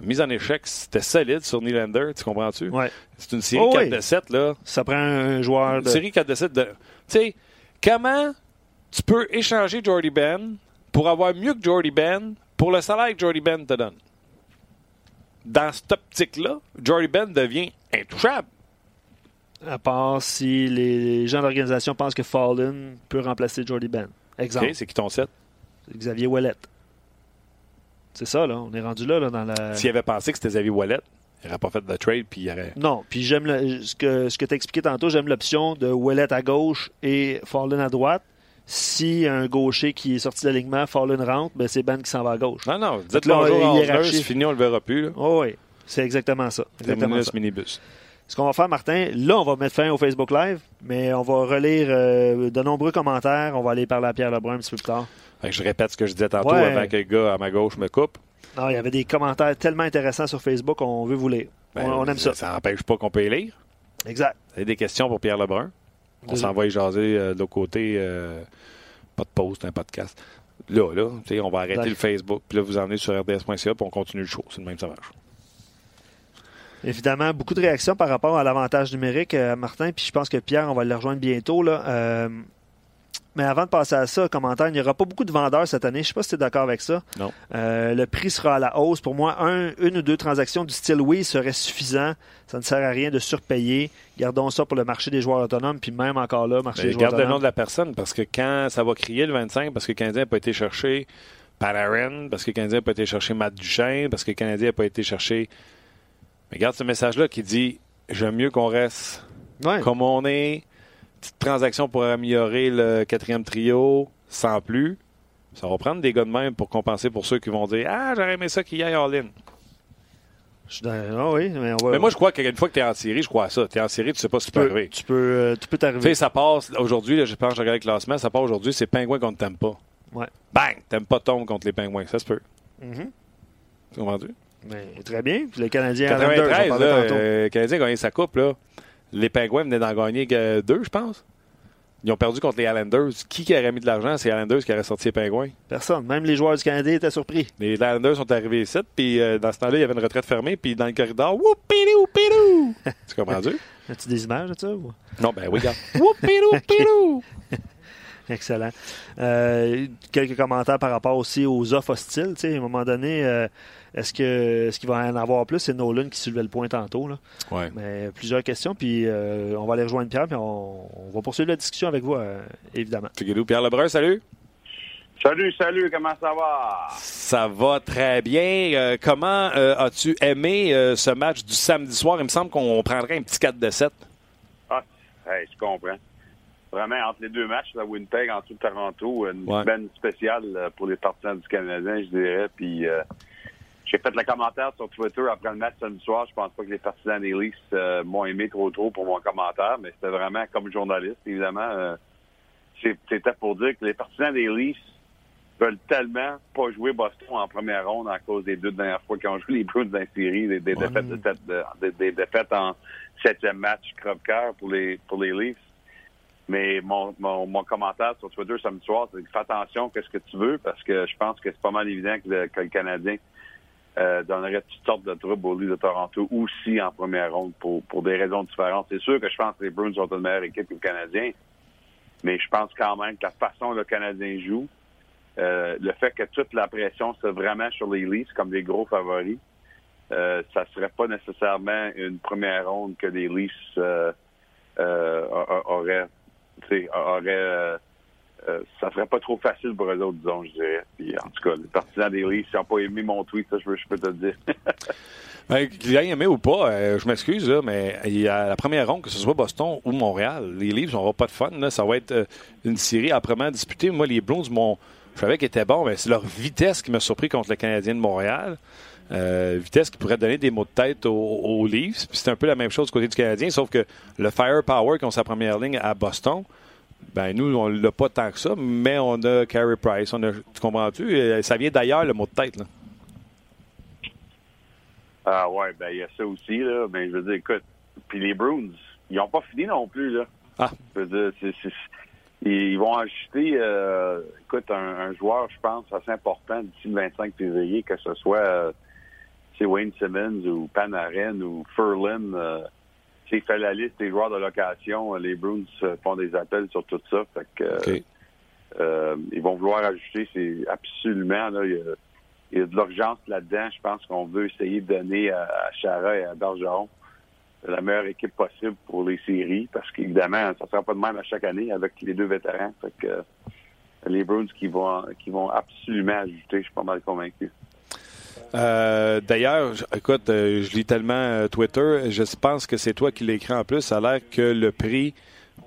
Mise en échec, c'était solide sur Nylander, tu comprends-tu? Ouais. C'est une série Oh 4 oui. de 7, là. Ça prend un joueur Une de... série 4 de 7 de. Tu sais, comment tu peux échanger Jordy Ben pour avoir mieux que Jordy Ben pour le salaire que Jordy Ben te donne? Dans cette optique-là, Jordy Ben devient intouchable. À part si les gens de l'organisation pensent que Fallen peut remplacer Jordy Ben. Exemple, OK, c'est qui ton 7? Xavier Ouellet. C'est ça, là. On est rendu là, là dans la... S'il avait pensé que c'était Xavier Wallet, il n'aurait pas fait de trade, puis il aurait. Non, puis j'aime le- ce que, ce que tu as expliqué tantôt, j'aime l'option de Ouellet à gauche et Fallen à droite. Si un gaucher qui est sorti de l'alignement, Fallen rentre, ben c'est Ben qui s'en va à gauche. Non, non, dites là, bonjour c'est fini, on le verra plus. Là. Oh oui, c'est exactement ça. Exactement ça. minibus. Ce qu'on va faire, Martin, là, on va mettre fin au Facebook Live, mais on va relire euh, de nombreux commentaires. On va aller parler à Pierre Lebrun un petit peu plus tard. je répète ce que je disais tantôt avant que le gars à ma gauche me coupe. Non, il y avait des commentaires tellement intéressants sur Facebook, on veut vous lire. Ben, on, aime ça. Ça n'empêche pas qu'on peut les lire. Exact. Vous avez des questions pour Pierre Lebrun? On s'en va y jaser euh, de l'autre côté. Euh, pas de post, un podcast. Là, là, on va arrêter le Facebook. Puis là, vous emmenez sur rds.ca puis on continue le show. C'est le même, ça marche. Évidemment, beaucoup de réactions par rapport à l'avantage numérique, euh, Martin. Puis je pense que Pierre, on va le rejoindre bientôt. Là. Mais avant de passer à ça, commentaire, il n'y aura pas beaucoup de vendeurs cette année. Je ne sais pas si tu es d'accord avec ça. Non. Euh, le prix sera à la hausse. Pour moi, une ou deux transactions du style oui serait suffisant. Ça ne sert à rien de surpayer. Gardons ça pour le marché des joueurs autonomes. Puis même encore là, marché des joueurs garde le nom de la personne parce que quand ça va crier le 25, parce que le Canadien n'a pas été chercher Panarin, parce que le Canadien n'a pas été chercher Matt Duchesne, parce que le Canadien n'a pas été chercher. Mais garde ce message-là qui dit J'aime mieux qu'on reste comme on est petite transaction pour améliorer le quatrième trio sans plus. Ça va prendre des gars de même pour compenser pour ceux qui vont dire Ah, j'aurais aimé ça qu'il y ait all-in. Ah oui, mais, mais moi, je crois qu'une fois que tu es en série, je crois à ça. Tu es en série, tu sais pas ce qui peut arriver. Tu peux euh, tu peux t'arriver. Tu sais, ça passe aujourd'hui, je pense que je regarde le classement, ça passe aujourd'hui, c'est Pingouin contre t'aimes pas. Ouais. Bang! T'aimes pas Tom contre les Pingouins. Ça se peut. Mm-hmm. Tu comprends Mais, très bien. Puis le Canadien 93, là, euh, le Canadien a gagné sa coupe. Là. Les Pingouins venaient d'en gagner deux, je pense. Ils ont perdu contre les Islanders. Qui, qui aurait mis de l'argent? C'est les Islanders qui auraient sorti les Pingouins. Personne. Même les joueurs du Canadien étaient surpris. Les Islanders sont arrivés ici, puis euh, dans ce temps-là, il y avait une retraite fermée, puis dans le corridor, whoopidou, pidou! tu comprends As-tu des images de ça? Non, ben oui, regarde. whoopidou, pidou! Excellent. Euh, quelques commentaires par rapport aussi aux offres hostiles. À un moment donné, euh, est-ce que ce qu'il va en avoir plus? C'est Nolan qui soulevait le point tantôt. Là. Ouais. Mais plusieurs questions, puis euh, on va aller rejoindre Pierre, puis on, va poursuivre la discussion avec vous, évidemment. Pierre Lebrun, salut. Salut, salut, comment ça va? Ça va très bien. comment as-tu aimé ce match du samedi soir? Il me semble qu'on prendrait un petit 4 de 7. Ah, je comprends vraiment entre les deux matchs, la Winnipeg en dessous de Toronto, une semaine spéciale euh, pour les partisans du Canadien, je dirais. Puis euh, j'ai fait le commentaire sur Twitter après le match samedi soir. Je pense pas que les partisans des Leafs euh, m'ont aimé trop trop pour mon commentaire, mais c'était vraiment comme journaliste, évidemment. c'était pour dire que les partisans des Leafs veulent tellement pas jouer Boston en première ronde à cause des deux dernières fois qu'ils ont joué les Bruins dans la série, des, défaites, des, défaites en septième match crève-cœur pour les pour les Leafs. Mais mon, mon, commentaire sur Twitter samedi soir, c'est fais attention, qu'est-ce que tu veux, parce que je pense que c'est pas mal évident que le, Canadien euh, donnerait toutes sortes de troubles au Leafs de Toronto aussi en première ronde pour, pour des raisons différentes. C'est sûr que je pense que les Bruins sont une meilleure équipe que le Canadien, mais je pense quand même que la façon dont le Canadien joue, euh, le fait que toute la pression soit vraiment sur les Leafs comme des gros favoris, euh, ça serait pas nécessairement une première ronde que les Leafs euh, euh auraient aurait, euh, euh, ça serait pas trop facile pour eux autres, disons, je dirais. Puis, en tout cas, les partisans des Leafs, ils n'ont pas aimé mon tweet, ça, je, peux te le dire. ben, qu'ils aient aimé ou pas, euh, je m'excuse, mais la première ronde, que ce soit Boston ou Montréal, les Leafs n'auront pas de fun. Ça va être une série âprement disputée. Moi, les Blues, je savais qu'ils étaient bons, mais c'est leur vitesse qui m'a surpris contre le Canadien de Montréal. vitesse qui pourrait donner des mots de tête aux, Leafs. c'est un peu la même chose du côté du Canadien, sauf que le firepower ont sa première ligne à Boston, ben nous, on l'a pas tant que ça, mais on a Carey Price. On a, tu comprends-tu? Euh, ça vient d'ailleurs, le mot de tête. Là. Ah ouais, ben il y a ça aussi, là. Ben, je veux dire, écoute, puis les Bruins, ils n'ont pas fini non plus, là. Ah. Je veux dire, ils vont acheter, euh, écoute, un, joueur, je pense, assez important d'ici le 25 février, que ce soit euh, Wayne Simmons ou Panarin ou Furlan. Euh, fait la liste des joueurs de location, les Bruins font des appels sur tout ça. Fait que, euh, ils vont vouloir ajouter, c'est absolument, là, il, y a, de l'urgence là-dedans. Je pense qu'on veut essayer de donner à, Chara et à Bergeron la meilleure équipe possible pour les séries, parce qu'évidemment, ça ne sera pas de même à chaque année avec les deux vétérans. Fait que, les Bruins qui vont, qui vont absolument ajouter, je suis pas mal convaincu. Euh, d'ailleurs, écoute, euh, je lis tellement euh, Twitter, je pense que c'est toi qui l'écris en plus. Ça a l'air que le prix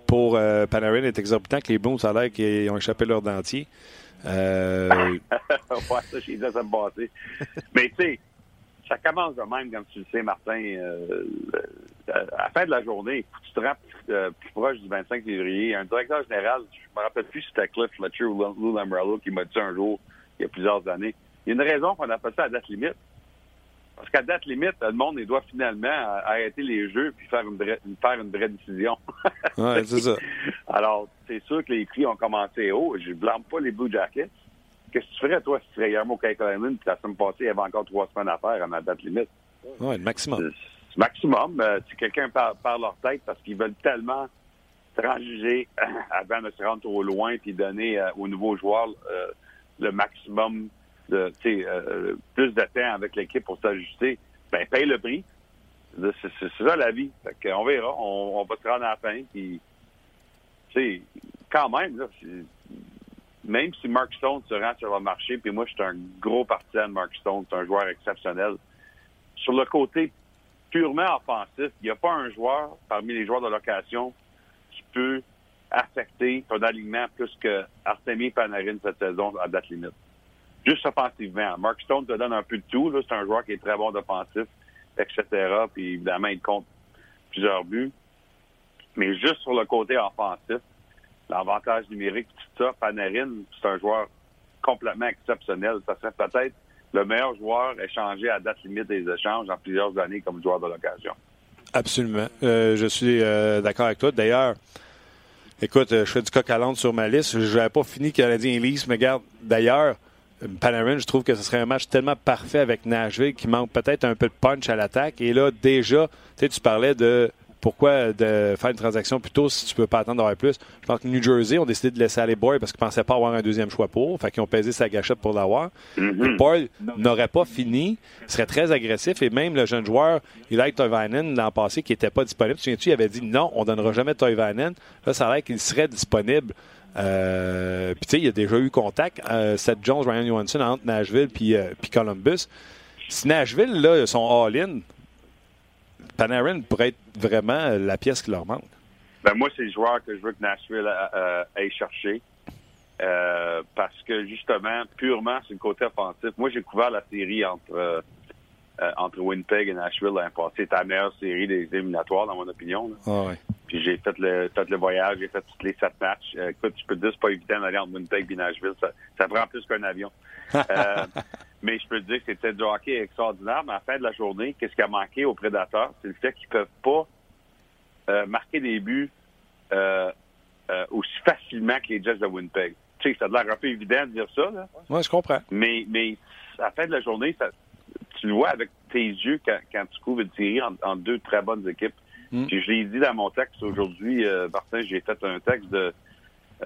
pour Panarin est exorbitant, que les Blues, ça a l'air qu'ils ont échappé leur dentier. Euh... ouais, ça, j'ai dit, ça me Mais tu sais, ça commence de même, comme tu le sais, Martin. à la fin de la journée, tu te euh, plus, proche du 25 février. Un directeur général, je me rappelle plus si c'était Cliff Fletcher ou Lou Lambrello qui m'a dit un jour, il y a plusieurs années. Il y a une raison qu'on appelle ça à date limite. Parce qu'à date limite, le monde il doit finalement arrêter les jeux puis faire une vraie, faire une vraie décision. ouais, c'est ça. Alors, c'est sûr que les prix ont commencé haut. Je ne blâme pas les Blue Jackets. Qu'est-ce que tu ferais, toi, si tu serais Guillermo Kekalainen puis la semaine passée, il y avait encore trois semaines à faire à ma date limite? Oui, le maximum. Maximum. Euh, si quelqu'un parle, leur tête parce qu'ils veulent tellement transiger avant de se rendre trop loin puis donner euh, aux nouveaux joueurs euh, le maximum de, euh, plus de temps avec l'équipe pour s'ajuster, ben paye le prix. C'est ça la vie. Fait on verra. On, va se rendre à la fin. Puis, quand même, même si Mark Stone se rend sur le marché, puis moi, je suis un gros partisan de Mark Stone, c'est un joueur exceptionnel. Sur le côté purement offensif, il n'y a pas un joueur parmi les joueurs de location qui peut affecter ton alignement plus que Artemi Panarin cette saison à date limite juste offensivement. Mark Stone te donne un peu de tout. C'est un joueur qui est très bon d'offensif, etc. Puis évidemment, il compte plusieurs buts. Mais juste sur le côté offensif, l'avantage numérique, tout ça, Panarin, c'est un joueur complètement exceptionnel. Ça serait peut-être le meilleur joueur échangé à date limite des échanges en plusieurs années comme joueur de l'occasion. Absolument. Euh, je suis euh, d'accord avec toi. D'ailleurs, écoute, euh, je fais du coq à sur ma liste. Je n'avais pas fini Canadien Elise, mais regarde, d'ailleurs, Panarin, je trouve que ce serait un match tellement parfait avec Nashville qui manque peut-être un peu de punch à l'attaque. Et là, déjà, tu parlais de pourquoi de faire une transaction plus tôt si tu peux pas attendre d'avoir plus. Je pense que New Jersey ont décidé de laisser aller Boyle parce qu'ils pensaient pas avoir un deuxième choix pour. Fait qu'ils ont pesé sa gâchette pour l'avoir. Mm Boyle n'aurait pas fini, serait très agressif et même le jeune joueur, il a Toivanen l'an passé qui était pas disponible. Tu tu il avait dit non, on donnera jamais Toivanen. Là, ça a l'air qu'il serait disponible. Euh, puis tu sais, il y a déjà eu contact. Euh, Seth Jones, Ryan Johansson entre Nashville puis, euh, Columbus. Si Nashville, là, sont all-in, Panarin pourrait être vraiment la pièce qui leur manque. Ben moi, c'est le joueur que je veux que Nashville aille chercher. parce que justement, purement sur le côté offensif, moi j'ai couvert la série entre euh, entre Winnipeg et Nashville l'année passée. C'était la meilleure série des éliminatoires, dans mon opinion. Ah Puis j'ai fait le, fait le voyage, j'ai fait tous les sept matchs. Euh, écoute, je peux te dire, c'est pas évident d'aller entre Winnipeg et Nashville. Ça, ça prend plus qu'un avion. Euh, mais je peux te dire que c'était du hockey extraordinaire. Mais à la fin de la journée, qu'est-ce qui a manqué aux prédateurs? C'est le fait qu'ils peuvent pas marquer des buts aussi facilement que les Jets de Winnipeg. Tu sais, ça a l'air un peu évident de dire ça. Là. Oui, je comprends. Mais, mais à la fin de la journée, ça, tu le vois avec tes yeux quand, tu couvres une série en, deux très bonnes équipes. Mm. je l'ai dit dans mon texte aujourd'hui, euh, Martin, j'ai fait un texte de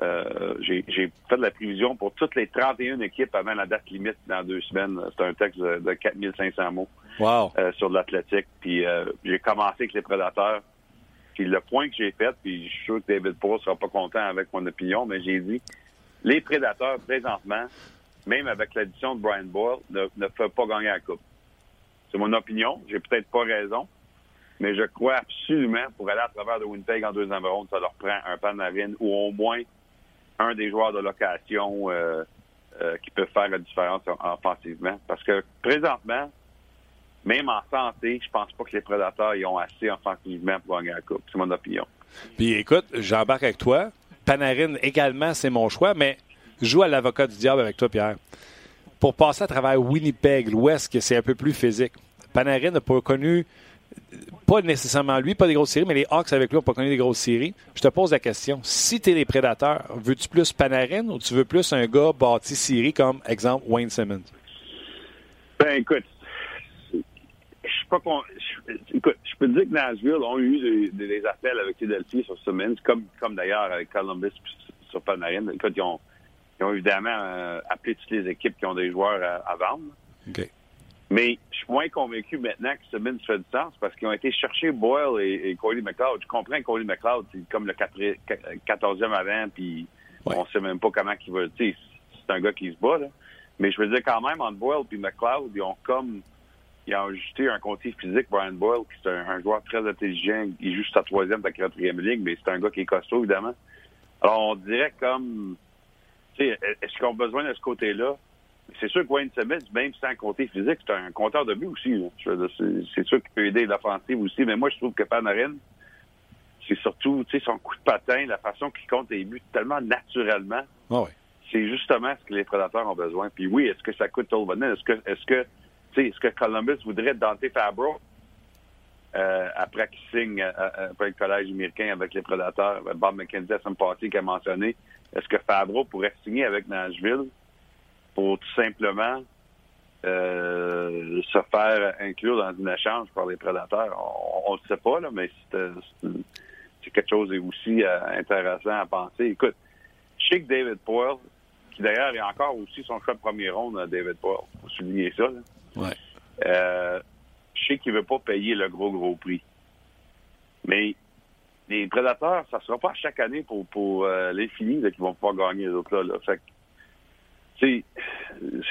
euh, j'ai fait de la prévision pour toutes les 31 équipes avant la date limite dans deux semaines. C'est un texte de, 4500 mots wow. euh, sur l'athlétique. Puis euh, j'ai commencé avec les prédateurs. Puis le point que j'ai fait, puis je suis sûr que David Paul sera pas content avec mon opinion, mais j'ai dit les prédateurs présentement, même avec l'addition de Brian Boyle, ne, ne peuvent pas gagner la coupe. C'est mon opinion. J'ai peut-être pas raison. Mais je crois absolument, pour aller à travers de Winnipeg en deuxième ronde, ça leur prend un Panarin ou au moins un des joueurs de location euh, euh, qui peut faire la différence offensivement. Parce que présentement, même en santé, je pense pas que les prédateurs y ont assez offensivement pour gagner la coupe. C'est mon opinion. Puis écoute, j'embarque avec toi. Panarin également, c'est mon choix, mais joue à l'avocat du diable avec toi, Pierre pour passer à travers Winnipeg, l'Ouest, que c'est un peu plus physique. Panarin n'a pas connu, pas nécessairement lui, pas des grosses séries, mais les Hawks avec lui n'ont pas connu des grosses séries. Je te pose la question. Si tu es les prédateurs, veux-tu plus Panarin ou tu veux plus un gars bâti série comme, exemple, Wayne Simmons? Ben, écoute, je pas écoute, je peux te dire que Nashville ont eu des, appels avec Philadelphie sur Simmons, comme, comme d'ailleurs avec Columbus sur Panarin. Écoute, ils ont, ils ont évidemment euh, appelé toutes les équipes qui ont des joueurs à, vendre. Mais je suis moins convaincu maintenant que ce se fait du sens parce qu'ils ont été chercher Boyle et, et Cody McLeod. Je comprends que Cody McLeod, c'est comme le 14e avant, puis on sait même pas comment il va. C'est un gars qui se bat, là. Mais je veux dire, quand même, entre Boyle et McLeod, ils ont comme. Ils ont ajouté un côté physique, Brian Boyle, qui est un, joueur très intelligent. Il joue sa troisième, sa quatrième ligue, mais c'est un gars qui est costaud, évidemment. Alors, on dirait comme est-ce qu'on a besoin de ce côté-là? c'est sûr que Wayne Simmons, même sans compter physique, c'est un compteur de but aussi. C'est sûr qu'il peut aider l'offensive aussi, mais moi, je trouve que Panarin, c'est surtout son coup de patin, la façon qu'il compte les buts tellement naturellement. Ah c'est justement ce que les prédateurs ont besoin. Puis oui, est-ce que ça coûte Tolvanen? Est-ce que est-ce que est-ce que Columbus voudrait Dante Fabro euh, après qu'il signe euh, euh, après le collège américain avec les prédateurs? Bob McKenzie à parti qui a mentionné. Est-ce que Fabro pourrait signer avec Nashville pour tout simplement se faire inclure dans un échange par les prédateurs? On ne le sait pas, là, mais c'est quelque chose aussi intéressant à penser. Écoute, je sais que David Poyle, qui d'ailleurs est encore aussi son choix de premier ronde, David Poyle, faut souligner ça. Ouais. Euh, je sais qu'il veut pas payer le gros, gros prix. Mais les prédateurs, ça sera pas chaque année pour, pour euh, les finis qui vont pouvoir gagner les autres là. Fait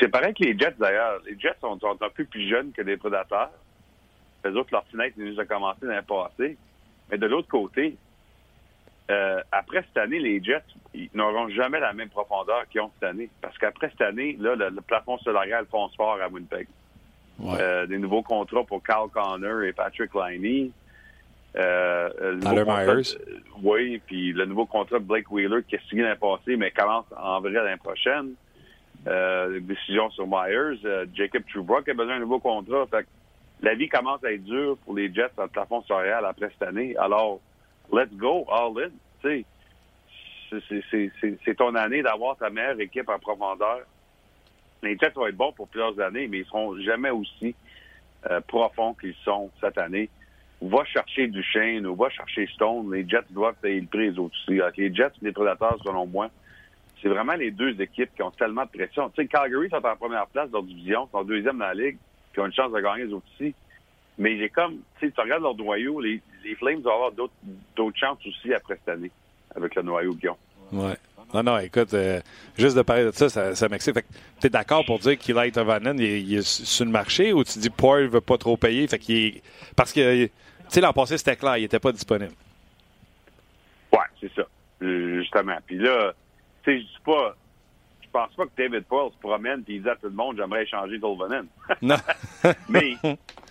c'est pareil que les Jets d'ailleurs. Les Jets sont, un peu plus jeunes que les prédateurs. Les autres, leur fenêtre nous a commencé l'année passée. Mais de l'autre côté, euh, après cette année, les Jets n'auront jamais la même profondeur qu'ils ont cette année. Parce qu'après cette année, là, le, plafond salarial fonce fort à Winnipeg. Euh, des nouveaux contrats pour Carl Connor et Patrick Liney. Euh, Tyler Myers? oui, puis le nouveau contrat de Blake Wheeler qui est signé l'année passée, mais commence en vrai l'année prochaine. Euh, décision sur Myers. Euh, Jacob Truebrook a besoin d'un nouveau contrat. Fait la vie commence à être dure pour les Jets le plafond salarial après cette année. Alors, let's go all in. C'est ton année d'avoir ta meilleure équipe en profondeur. Les Jets vont être bons pour plusieurs années, mais ils seront jamais aussi euh, profonds qu'ils sont cette année. Va chercher Duchesne ou va chercher Stone. Les Jets doivent payer le prix les autres aussi. les Jets et les Prédateurs, selon moi, c'est vraiment les deux équipes qui ont tellement de pression. Tu sais, Calgary sont en première place dans leur division, sont deuxième dans la ligue, qui ont une chance de gagner les autres aussi. Mais j'ai comme, tu sais, tu regardes leur noyau, les, les Flames vont avoir d'autres chances aussi après cette année, avec le noyau qu'ils ont. Ouais. Non, non, écoute, euh, juste de parler de ça, ça, ça m'excite. Tu es d'accord pour dire qu'il est Vanen, il, il, est sur le marché ou tu dis Paul ne veut pas trop payer? Fait qu'il est... Parce que, tu sais, l'an passé, c'était clair, il n'était pas disponible. Ouais, c'est ça. Euh, justement. Puis là, tu sais, je dis pas. Je pense pas que David Paul se promène et il dit à tout le monde j'aimerais échanger Dolvanen. non. mais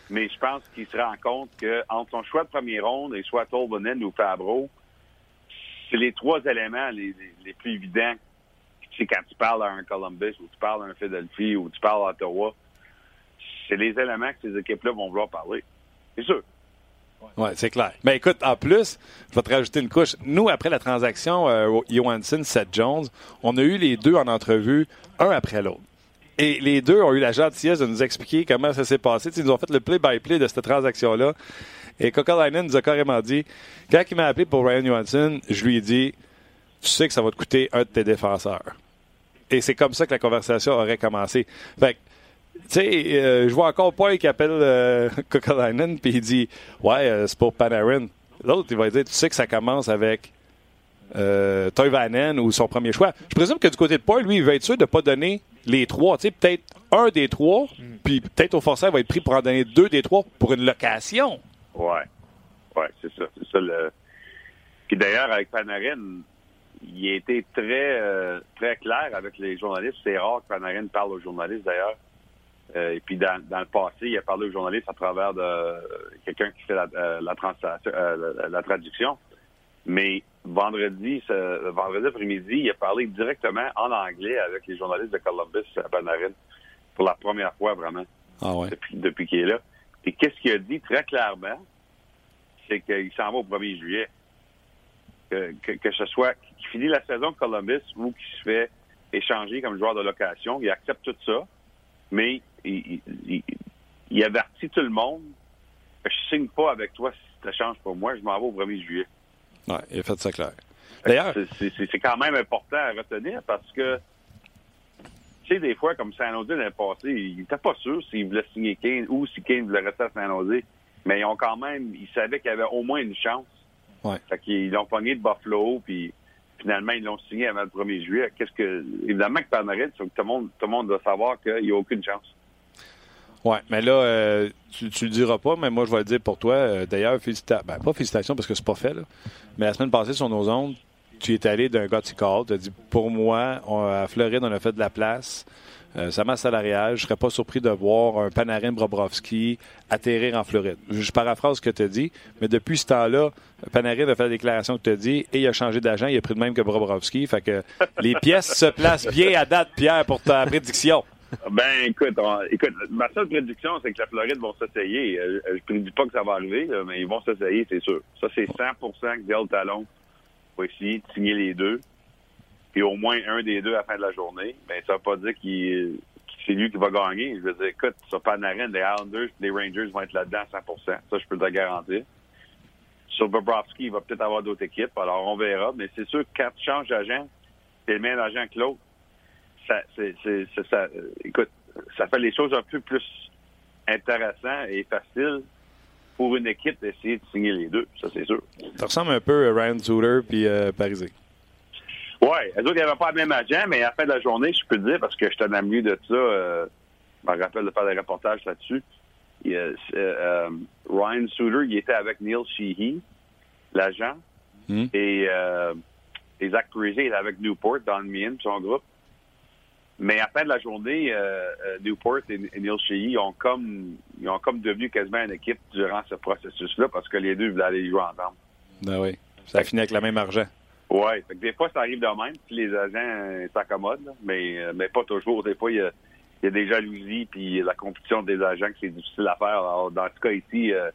mais je pense qu'il se rend compte que entre son choix de premier ronde et soit Tolvanen ou Fabro, c'est les trois éléments les, plus évidents. Sais, quand tu parles à un Columbus ou tu parles à un Philadelphie ou tu parles à Ottawa, c'est les éléments que ces équipes-là vont vouloir parler. C'est sûr. Oui, c'est clair. Mais écoute, en plus, je vais te rajouter une couche. Nous, après la transaction euh, Johansson, Seth Jones, on a eu les deux en entrevue, un après l'autre. Et les deux ont eu la gentillesse de nous expliquer comment ça s'est passé. ils nous ont fait le play-by-play de cette transaction-là. Et Kokalainen nous a carrément dit, quand il m'a appelé pour Ryan Johansson, je lui ai dit, tu sais que ça va te coûter un de tes défenseurs. Et c'est comme ça que la conversation aurait commencé. Fait tu sais, euh, je vois encore Paul qui appelle euh, puis il dit, ouais, euh, c'est pour Panarin. L'autre, il va dire, tu sais que ça commence avec euh, Toy Vanen ou son premier choix. Je présume que du côté de Paul, lui, il va être sûr de ne pas donner les trois. Tu sais, peut-être un des trois, mm. puis peut-être au forçat, il va être pris pour en donner deux des trois pour une location. Ouais. Ouais, c'est ça. C'est ça le. Puis d'ailleurs, avec Panarin, il a été très, euh, très clair avec les journalistes. C'est rare que Panarin parle aux journalistes, d'ailleurs. Euh, et puis dans, dans, le passé, il a parlé aux journalistes à travers de quelqu'un qui fait la, euh, la, la, traduction. Mais vendredi, ce, vendredi après-midi, il a parlé directement en anglais avec les journalistes de Columbus à Panarin pour la première fois vraiment ah ouais. depuis, depuis qu'il est là. Et qu'est-ce qu'il a dit très clairement? C'est qu'il s'en va au 1er juillet. Que, que, ce soit qu'il finit la saison de Columbus ou qu'il se fait échanger comme joueur de location, il accepte tout ça, mais il, il, avertit tout le monde que je signe pas avec toi si ça change pour moi, je m'en vais au 1er juillet. Oui, il a fait ça clair. D'ailleurs. C'est quand même important à retenir parce que, tu sais, des fois, comme San Jose l'année passée, il n'était pas sûr s'il voulait signer Kane ou si Kane voulait rester à San Jose. Mais ils ont quand même, ils savaient qu'il y avait au moins une chance. Ouais. Fait qu'ils l'ont pogné de Buffalo, puis finalement, ils l'ont signé avant le 1er juillet. Qu'est-ce que, évidemment que Panarin, tout le monde, tout le monde doit savoir qu'il n'y a aucune chance. Oui, mais là, euh, tu, ne le diras pas, mais moi, je vais le dire pour toi. Euh, d'ailleurs, félicitations. Ben, pas félicitations parce que c'est pas fait, là. Mais la semaine passée, sur nos ondes, tu es allé d'un gars call. Tu as dit, pour moi, à Floride, on a fait de la place. Euh, sa masse salariale, je ne serais pas surpris de voir un Panarin Bobrovski atterrir en Floride. Je paraphrase ce que tu as dit, mais depuis ce temps-là, Panarin a fait la déclaration que tu as dit et il a changé d'agent, il a pris le même que Bobrovski. Fait que les pièces se placent bien à date, Pierre, pour ta prédiction. Ben, écoute, écoute, ma seule prédiction, c'est que la Floride vont s'essayer. Euh, je ne prédis pas que ça va arriver, mais ils vont s'essayer, c'est sûr. Ça, c'est 100% que Dale Talon va essayer de signer les deux et au moins un des deux à la fin de la journée, ben, ça ne veut pas dire qu'il c'est lui qui va gagner. Je veux dire, écoute, sur Panarin, les Islanders, les Rangers vont être là-dedans à 100% Ça, je peux te le garantir. Sur Bobrovski, il va peut-être avoir d'autres équipes, alors on verra. Mais c'est sûr que quand tu changes d'agent, c'est le même agent que l'autre. Ça, écoute, ça fait les choses un peu plus intéressantes et faciles pour une équipe d'essayer de signer les deux. Ça, c'est sûr. Ça ressemble un peu à Ryan Suter puis euh, Parisé. Oui, eux autres, ils n'avaient pas le même agent, mais à la fin de la journée, je peux te dire, parce que je un ami de ça, euh, je me rappelle de faire des reportages là-dessus. Euh, euh, Ryan Suter, il était avec Neil Sheehy, l'agent, hmm. et, euh, et Zach Parise, il était avec Newport, Don Meehan, son groupe. Mais à la fin de la journée, euh, Newport et, Neil Sheehy ont comme, ils ont comme devenu quasiment une équipe durant ce processus-là parce que les deux voulaient aller jouer ensemble. Ben oui. Ça a fini avec le même argent. Oui. Des fois, ça arrive de même, si les agents euh, s'accommodent, mais, euh, mais pas toujours. Des fois, il y a, y a, des jalousies, puis la compétition des agents que c'est difficile à faire. Alors, dans ce cas ici, euh,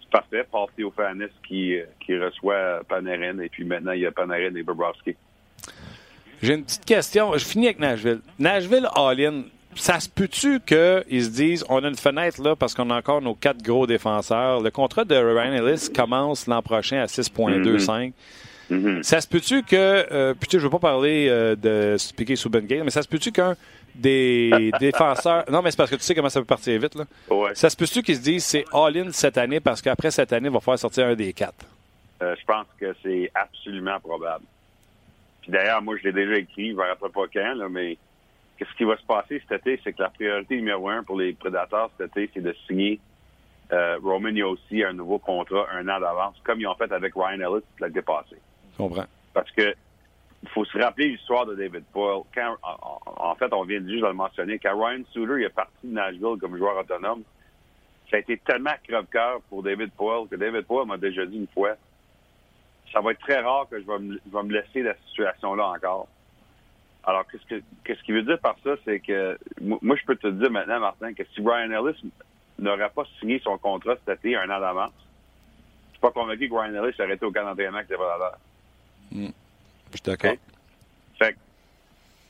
c'est parfait. Paul Théophanis qui, qui reçoit Panarin, et puis maintenant, il y a Panarin et Bobrovski. J'ai une petite question. Je finis avec Nashville. Nashville All-In, ça se peut-tu qu'ils se disent on a une fenêtre là parce qu'on a encore nos quatre gros défenseurs? Le contrat de Ryan Ellis commence l'an prochain à 6,25. Mm-hmm. Ça se peut-tu que, euh, je veux pas parler euh, de Piquet sous mais ça se peut-tu qu'un des défenseurs. Non, mais c'est parce que tu sais comment ça peut partir vite. Là. Ça se peut-tu qu'ils se disent c'est all-in cette année parce qu'après cette année, il va falloir sortir un des quatre? Euh, je pense que c'est absolument probable. Puis d'ailleurs, moi, je l'ai déjà écrit, je ne me rappelle pas quand, là, mais qu'est-ce qui va se passer cet été? C'est que la priorité numéro un pour les prédateurs cet été, c'est de signer euh, Roman Yossi un nouveau contrat un an d'avance, comme ils ont fait avec Ryan Ellis l'année passée. Parce que il faut se rappeler l'histoire de David Poyle. Quand, en, fait, on vient juste de le mentionner. Quand Ryan Suter est parti de Nashville comme joueur autonome, ça a été tellement crève-cœur pour David Poyle que David Poyle m'a déjà dit une fois ça va être très rare que je vais me, je vais me laisser la situation-là encore. Alors, qu'est-ce que qu'est-ce qu'il veut dire par ça, c'est que moi, je peux te dire maintenant, Martin, que si Ryan Ellis n'aurait pas signé son contrat cet été un an d'avance, je suis pas convaincu que Ryan Ellis serait été au camp d'entraînement avec les Mm. Je suis d'accord. Fait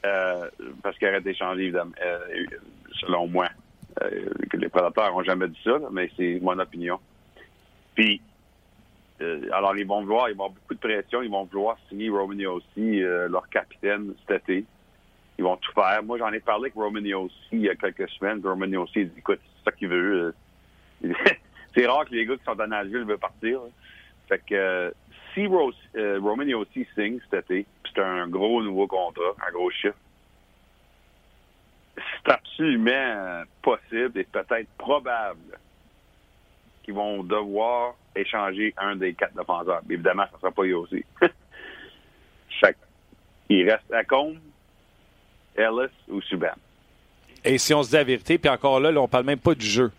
euh, parce qu'il aurait été changé, évidemment, euh, selon moi. Euh, les prédateurs n'ont jamais dit ça, mais c'est mon opinion. Puis, alors, ils vont vouloir, ils vont avoir beaucoup de pression, ils vont vouloir signer Romani aussi, leur capitaine cet été. Ils vont tout faire. Moi, j'en ai parlé avec Romani aussi il y a quelques semaines. Romani aussi, il dit, écoute, c'est ça qu'il veut. c'est rare que les gars qui sont à Nashville veulent partir. Fait que si Rose, euh, aussi signe cet été, c'est un gros nouveau contrat, un gros chiffre, c'est absolument possible et peut-être probable qu'ils vont devoir échanger un des quatre défenseurs. Évidemment, ça ne sera pas aussi. Il reste Acombe, Ellis ou Subban. Et si on se dit la vérité, puis encore là, là on parle même pas du jeu.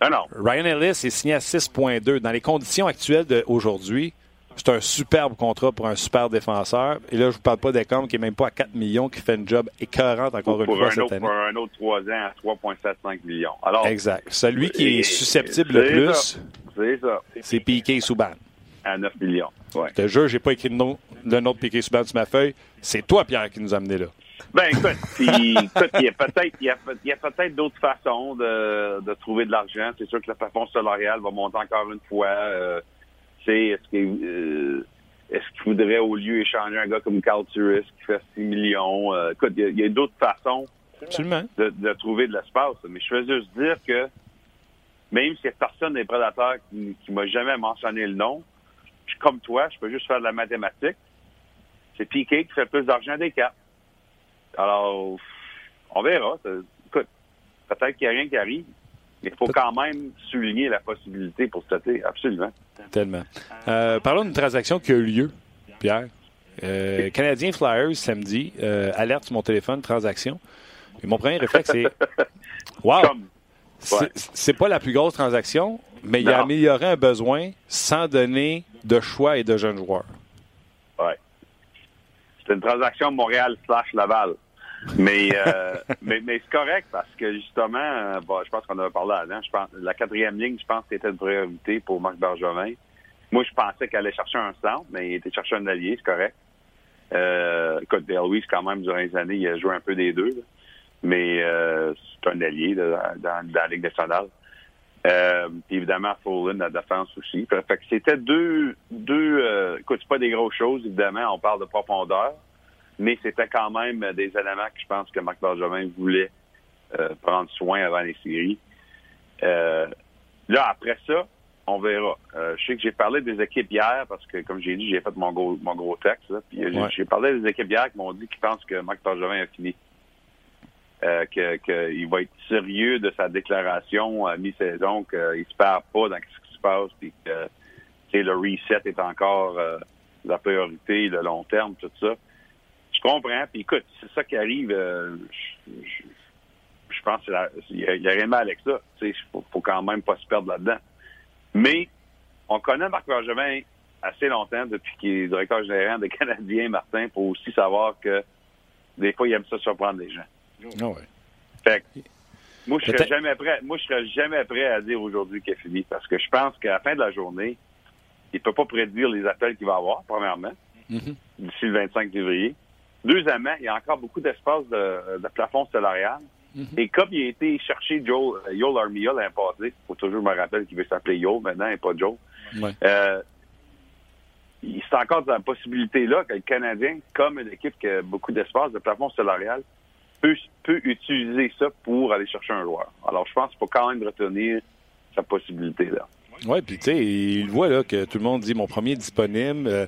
Ah non. Ryan Ellis est signé à 6.2. Dans les conditions actuelles d'aujourd'hui, c'est un superbe contrat pour un super défenseur. Et là, je ne vous parle pas d'Ecom qui n'est même pas à 4 millions, qui fait une job écœurante encore une fois cette année. Pour un autre 3 ans à 3,75 millions. exact. Celui qui est susceptible le plus, c'est Piqué Souban. À 9 millions. Ouais. Je te jure, j'ai pas écrit le nom, le nom de Piqué Souban sur ma feuille. C'est toi, Pierre, qui nous a amené là. Ben écoute, il y a peut-être il y a, peut-être d'autres façons de, de trouver de l'argent. C'est sûr que la plafond salarial va monter encore une fois. Euh, est-ce qu'il euh, est qu'il faudrait au lieu échanger un gars comme Carl Turris qui fait 6 millions? Euh, écoute, il y a, d'autres façons de, trouver de l'espace. Mais je veux juste dire que même si personne des prédateurs qui, qui m'a jamais mentionné le nom, je comme toi, je peux juste faire de la mathématique. C'est Piqué qui fait plus d'argent des quatre. Alors, on verra. Écoute, peut-être qu'il n'y a rien qui arrive. Mais il faut quand même souligner la possibilité pour cet été, absolument. Tellement. Euh, parlons d'une transaction qui a eu lieu, Pierre. Euh, Canadien Flyers, samedi, euh, alerte sur mon téléphone, transaction. Et mon premier réflexe, c'est Wow! C'est pas la plus grosse transaction, mais il a amélioré un besoin sans donner de choix et de jeunes joueurs. Oui. C'est une transaction Montréal slash Laval. Mais, euh, mais, mais c'est correct parce que justement, euh, je pense qu'on avait parlé avant. Je pense la quatrième ligne, je pense c'était une priorité pour Marc Bergevin. Moi, je pensais qu'elle allait chercher un centre, mais il était chercher un allié, c'est correct. Euh, écoute, Louis, quand même, durant les années, il a joué un peu des deux. Mais euh, c'est un allié dans, la Ligue nationale. Euh, évidemment, Follin, la défense aussi. Fait que c'était deux, deux euh, écoute, c'est pas des grosses choses, évidemment, on parle de profondeur, mais c'était quand même des éléments que je pense que Marc Bergevin voulait euh, prendre soin avant les séries. Euh, là, après ça, on verra. Euh, je sais que j'ai parlé des équipes hier parce que, comme j'ai dit, j'ai fait mon gros, mon gros texte. puis j'ai parlé des équipes hier qui m'ont dit qu'ils pensent que Marc Bergevin a fini. Euh, qu'il va être sérieux de sa déclaration à mi-saison, qu'il ne se perd pas dans ce qui se passe, puis que le reset est encore euh, la priorité, le long terme, tout ça. Je comprends. Puis écoute, c'est ça qui arrive. Euh, je, pense qu'il y, a rien mal avec ça. Il faut, faut quand même pas se perdre là-dedans. Mais on connaît Marc Bergevin assez longtemps depuis qu'il est directeur général des Canadiens, Martin, pour aussi savoir que des fois, il aime ça surprendre les gens. Ah ouais. Fait moi, je serais jamais prêt. Moi, je serais jamais prêt à dire aujourd'hui qu'il est fini parce que je pense qu'à la fin de la journée, il peut pas prédire les appels qu'il va avoir, premièrement, mm-hmm. d'ici le 25 février. Deuxièmement, il y a encore beaucoup d'espace de, de, plafond salarial. Mm-hmm. Et comme il a été chercher Joel, Yol Armia l'année passée, faut toujours me rappeler qu'il veut s'appeler Yol maintenant et pas Joe. Ouais. Euh, c'est encore dans la possibilité-là que le Canadien, comme une équipe qui a beaucoup d'espace de plafond salarial, peut, peut utiliser ça pour aller chercher un joueur. Alors, je pense qu'il faut quand même retenir sa possibilité-là. Oui, puis tu sais, il voit là, que tout le monde dit mon premier disponible. Euh,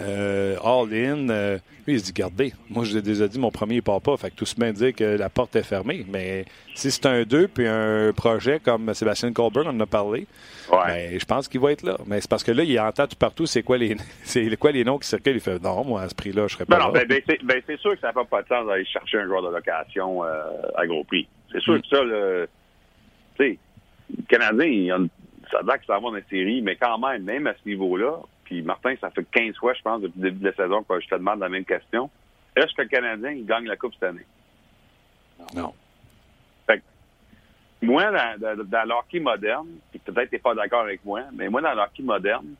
euh, all-in. Euh, lui, il se dit, gardez, moi, je l'ai déjà dit, mon premier, il part pas. Fait que tout se met dit que la porte est fermée. Mais si c'est un 2 puis un projet comme Sébastien Colburn en a parlé, ben, je pense qu'il va être là. Mais c'est parce que là, il entend tout partout, c'est quoi les c'est quoi les noms qui circulent. Il fait, non, moi, à ce prix-là, je serais pas ben non, là. Ben, ben, ben, c'est sûr que ça n'a pas de sens d'aller chercher un joueur de location euh, à gros prix. C'est sûr mm. que ça, le, tu sais, le Canadien, ça a l'air que ça va avoir une série, mais quand même, même à ce niveau-là, Martin, ça fait 15 fois, je pense, depuis le début de la saison que je te demande la même question. Est-ce que le Canadien gagne la Coupe cette année? Non. Fait moi, dans, dans, l'hockey moderne, puis peut-être tu n'es pas d'accord avec moi, mais moi, dans l'hockey moderne,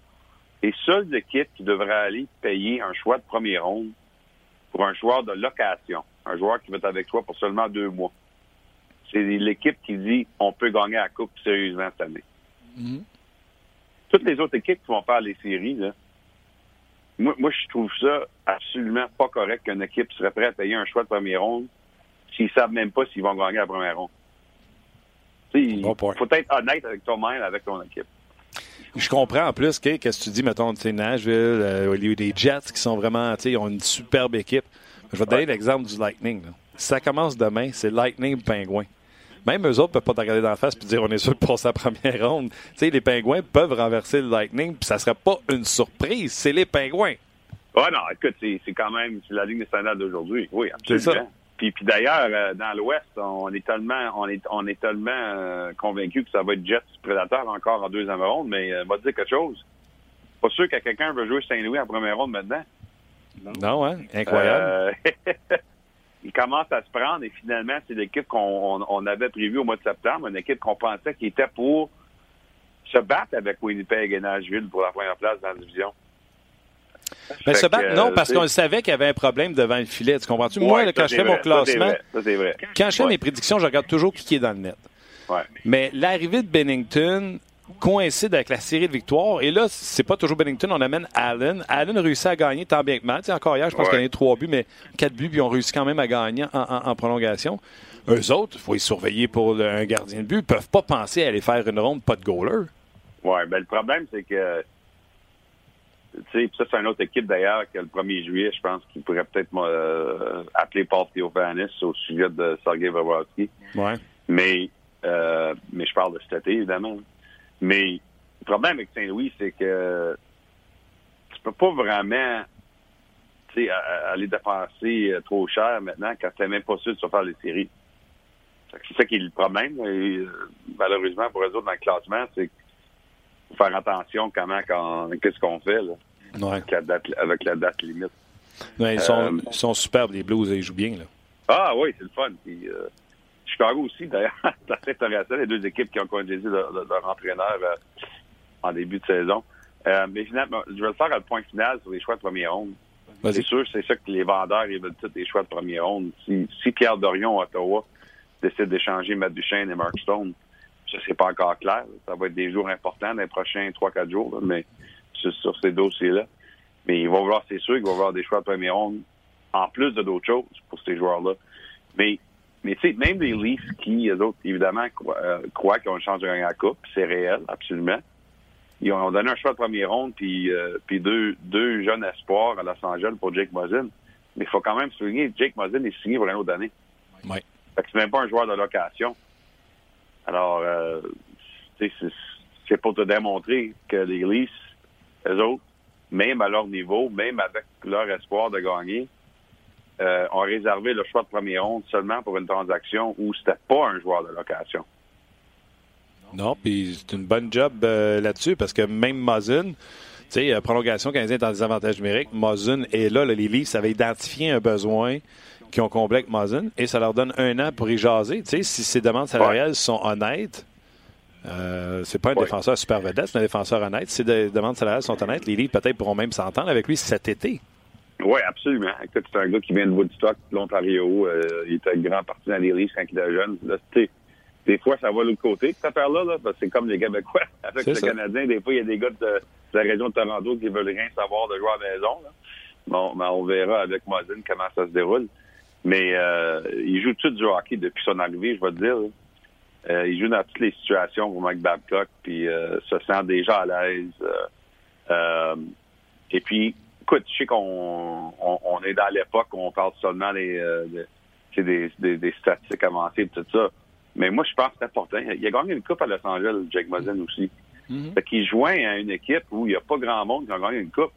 les seules équipes qui devraient aller payer un choix de premier ronde pour un joueur de location, un joueur qui va être avec toi pour seulement deux mois, c'est l'équipe qui dit on peut gagner la Coupe sérieusement cette année. Mm-hmm toutes les autres équipes qui vont faire les séries, là, moi, moi, je trouve ça absolument pas correct qu'une équipe serait prête à payer un choix de première ronde s'ils savent même pas s'ils vont gagner la première ronde. Il faut être honnête avec toi-même, avec ton équipe. Je comprends en plus, qu'est-ce que tu dis, mettons, Nashville, euh, il y a eu des Jets qui sont vraiment, ils ont une superbe équipe. Je vais te donner l'exemple du Lightning. Si ça commence demain, c'est Lightning Pingouin même eux autres peuvent pas te regarder dans la face et dire on est sûr de passer la première ronde. Tu sais, les pingouins peuvent renverser le Lightning, puis ça serait pas une surprise. C'est les pingouins. Ouais, non, écoute, c'est quand même la ligne nationale d'aujourd'hui. Oui, absolument. Ça. Puis, puis d'ailleurs, euh, dans l'Ouest, on est tellement, on est, on est tellement euh, convaincu que ça va être Jets Predator encore en deuxième ronde, mais euh, va te dire quelque chose. Pas sûr que quelqu'un veut jouer Saint-Louis en première ronde maintenant. Non, hein? Incroyable. il commence à se prendre et finalement, c'est l'équipe qu'on avait prévue au mois de septembre, une équipe qu'on pensait qui était pour se battre avec Winnipeg et Nashville pour la première place dans la division. Mais se battre, non, parce qu'on savait qu'il y avait un problème devant le filet. Tu comprends-tu? Moi, quand je fais mon classement, quand je fais mes prédictions, je regarde toujours qui est dans le net. Mais l'arrivée de Bennington, coïncide avec la série de victoires. Et là, c'est pas toujours Bennington, on amène Allen. Allen réussit à gagner tant bien que mal. encore hier, je pense qu'il a gagné trois buts, mais quatre buts, puis ils ont réussi quand même à gagner en, prolongation. Eux autres, il faut les surveiller pour un gardien de but. Ils peuvent pas penser à aller faire une ronde pas de goaler. Oui, ben le problème, c'est que tu sais, ça, c'est une autre équipe d'ailleurs que le 1er juillet, je pense qu'il pourrait peut-être euh, appeler Paul Theophanis au sujet de Sergei Vavrowski. Ouais. Mais, euh, mais je parle de cet été, évidemment. Mais le problème avec Saint-Louis, c'est que tu peux pas vraiment aller dépenser trop cher maintenant quand tu même pas sûr de se faire les séries. C'est ça qui est le problème. Et, malheureusement, pour autres, dans le classement, c'est faire attention comment, quand, qu'est-ce qu'on fait là, avec, la date, avec la date limite. ils, sont, euh, ils sont superbes, les Blues, ils jouent bien. Là. Ah oui, c'est le fun. Puis, euh, Chicago aussi, d'ailleurs, c'est assez intéressant, les deux équipes qui ont congédié leur, leur entraîneur euh, en début de saison. Euh, mais finalement, je vais le faire à le point final sur les choix de premier ronde. C'est sûr, c'est ça que les vendeurs, ils veulent tous les choix de premier ronde. Si, si Pierre Dorion, Ottawa, décide d'échanger Matt Duchesne et Mark Stone, ça, c'est pas encore clair. Ça va être des jours importants dans les prochains 3-4 jours, mais sur, ces dossiers-là. Mais il va vouloir, c'est sûr qu'il va avoir des choix de premier ronde en plus de d'autres choses pour ces joueurs-là. Mais, mais tu sais, même les Leafs qui, eux autres, évidemment, euh, croient, qu'ils ont changé de la coupe, c'est réel, absolument. Ils ont donné un choix de premier ronde puis, euh, puis deux, deux jeunes espoirs à Los Angeles pour Jake Mosin. Mais il faut quand même souligner Jake Mosin est signé pour une autre année. Oui. Fait que c'est même pas un joueur de location. Alors, euh, c'est pour te démontrer que les Leafs, eux autres, même à leur niveau, même avec leur espoir de gagner, euh, ont réservé le choix de premier ronde seulement pour une transaction où c'était pas un joueur de location. Non, puis c'est une bonne job euh, là-dessus parce que même Mazin, tu sais, prolongation canadienne est en désavantage numérique. Mazin est là, les Leafs avaient identifié un besoin qui ont comblé avec Mazin et ça leur donne un an pour y jaser. Tu sais, si ces demandes salariales sont honnêtes, euh, c'est pas un défenseur super vedette, c'est un défenseur honnête. Si les demandes salariales sont honnêtes, les Leafs peut-être pourront même s'entendre avec lui cet été. Oui, absolument. Écoute, c'est un gars qui vient de Woodstock, de l'Ontario. Euh, il était grand parti dans les Leafs quand il était jeune. Là, des fois, ça va de l'autre côté, cette affaire-là, là, parce que c'est comme les Québécois avec le Canadien. Des fois, il y a des gars de, la région de Toronto qui veulent rien savoir de jouer à la maison. Bon, ben, on verra avec Mazin comment ça se déroule. Mais euh, il joue tout du hockey depuis son arrivée, je vais te dire. Euh, il joue dans toutes les situations pour Mike Babcock, puis euh, se sent déjà à l'aise. et puis, écoute, je sais qu'on on, est dans l'époque où on parle seulement des, des, des, des, statistiques avancées et tout ça. Mais moi, je pense que c'est important. Il a gagné une coupe à Los Angeles, Jake Mosin aussi. Mm Fait qu'il joint à une équipe où il n'y a pas grand monde qui a gagné une coupe.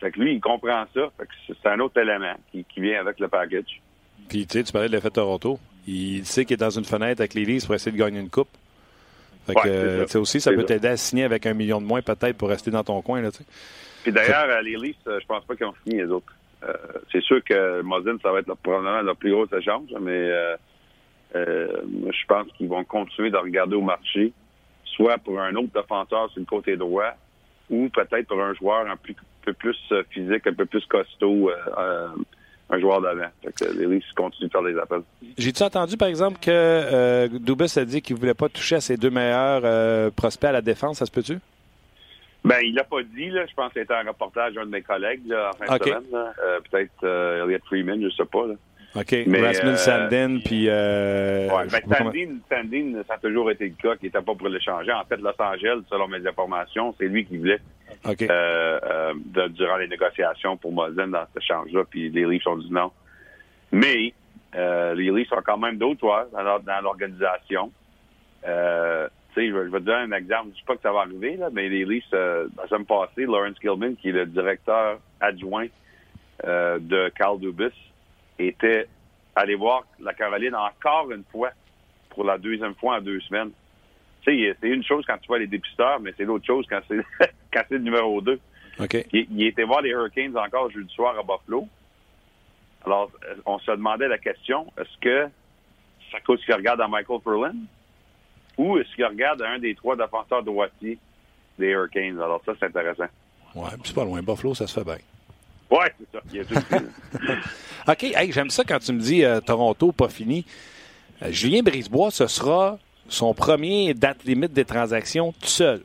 Fait que lui, il comprend ça. Fait que c'est un autre élément qui, vient avec le package. Puis, tu sais, tu parlais de l'effet Toronto. Il sait qu'il est dans une fenêtre avec les Leafs pour essayer de gagner une coupe. Fait que, tu sais, aussi, ça peut t'aider à signer avec un million de moins, peut-être, pour rester dans ton coin, là. Puis d'ailleurs, les Leafs, euh, je pense pas qu'ils ont signé les autres. Euh, c'est sûr que Mosin, ça va être probablement la plus grosse échange, mais euh, je pense qu'ils vont continuer de regarder au marché, soit pour un autre défenseur sur le côté droit, ou peut-être pour un joueur un peu plus euh, physique, un peu plus costaud, euh, euh, un joueur d'avant. Les Leafs continuent de faire des appels. J'ai-tu entendu, par exemple, que euh, Dubas a dit qu'il ne voulait pas toucher à ses deux meilleurs prospects à la défense, ça se peut-tu? Ben, il l'a pas dit, là. Je pense que c'était un reportage d'un de mes collègues, en fin de semaine, Peut-être Elliot Freeman, je sais pas, OK. Mais, Rasmus euh, Sandin, puis... Euh, ouais, ben, Sandin, Sandin, ça a toujours été le cas qu'il n'était pas pour l'échanger. En fait, Los Angeles, selon mes informations, c'est lui qui voulait OK. euh, euh, de, durant les négociations pour Mosin dans cet échange-là, puis les Leafs ont dit non. Mais euh, les Leafs ont quand même d'autres joueurs dans, l'organisation. Euh, sais, je, vais te donner un exemple. Je sais pas que ça va arriver, là, mais les Leafs, euh, la semaine passée, Lawrence Gilman, qui est le directeur adjoint euh, de Carl Dubis, était aller voir la Caroline encore une fois pour la deuxième fois en deux semaines. Tu sais, c'est une chose quand tu vois les dépisteurs, mais c'est l'autre chose quand c'est quand c'est le numéro deux. Okay. Il, était voir les Hurricanes encore jeudi soir à Buffalo. Alors, euh, on se demandait la question, est-ce que ça cause qu'il regarde à Michael Perlin ou est-ce qu'il regarde un des trois défenseurs droitiers des Hurricanes? Alors ça, c'est intéressant. Ouais, c'est pas loin. Buffalo, ça se fait bien. Ouais, c'est ça. OK, hey, j'aime ça quand tu me dis euh, Toronto, pas fini. Euh, Julien Brisebois, ce sera son premier date limite des transactions tout seul.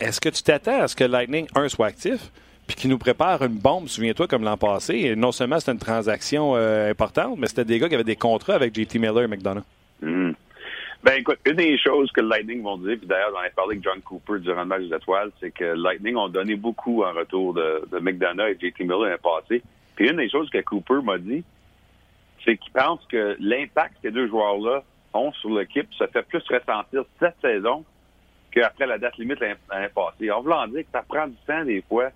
Est-ce que tu t'attends à ce que Lightning, un, soit actif, puis qu'il nous prépare une bombe, souviens-toi, comme l'an passé? Et non seulement c'était une transaction euh, importante, mais c'était des gars qui avaient des contrats avec JT Miller et McDonough. Ben écoute, une des choses que le Lightning vont dire, puis d'ailleurs j'en ai parlé avec John Cooper durant le match des étoiles, c'est que Lightning ont donné beaucoup en retour de, de McDonough et JT Miller l'année passé. Puis une des choses que Cooper m'a dit, c'est qu'il pense que l'impact que ces deux joueurs-là ont sur l'équipe se fait plus ressentir cette saison qu'après la date limite l'année passée. En voulant dire que ça prend du temps des fois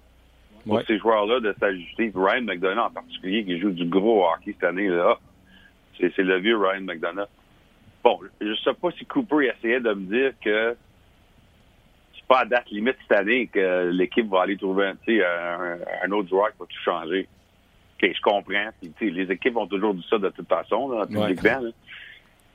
pour ces joueurs-là de s'ajuster. Ryan McDonough en particulier, qui joue du gros hockey cette année, là, c'est le vieux Ryan McDonough. Bon, je sais pas si Cooper essayait de me dire que c'est pas à date limite cette année que l'équipe va aller trouver un, un, autre joueur qui va tout changer. OK, je comprends. les équipes ont toujours dit ça de toute façon, là, publiquement.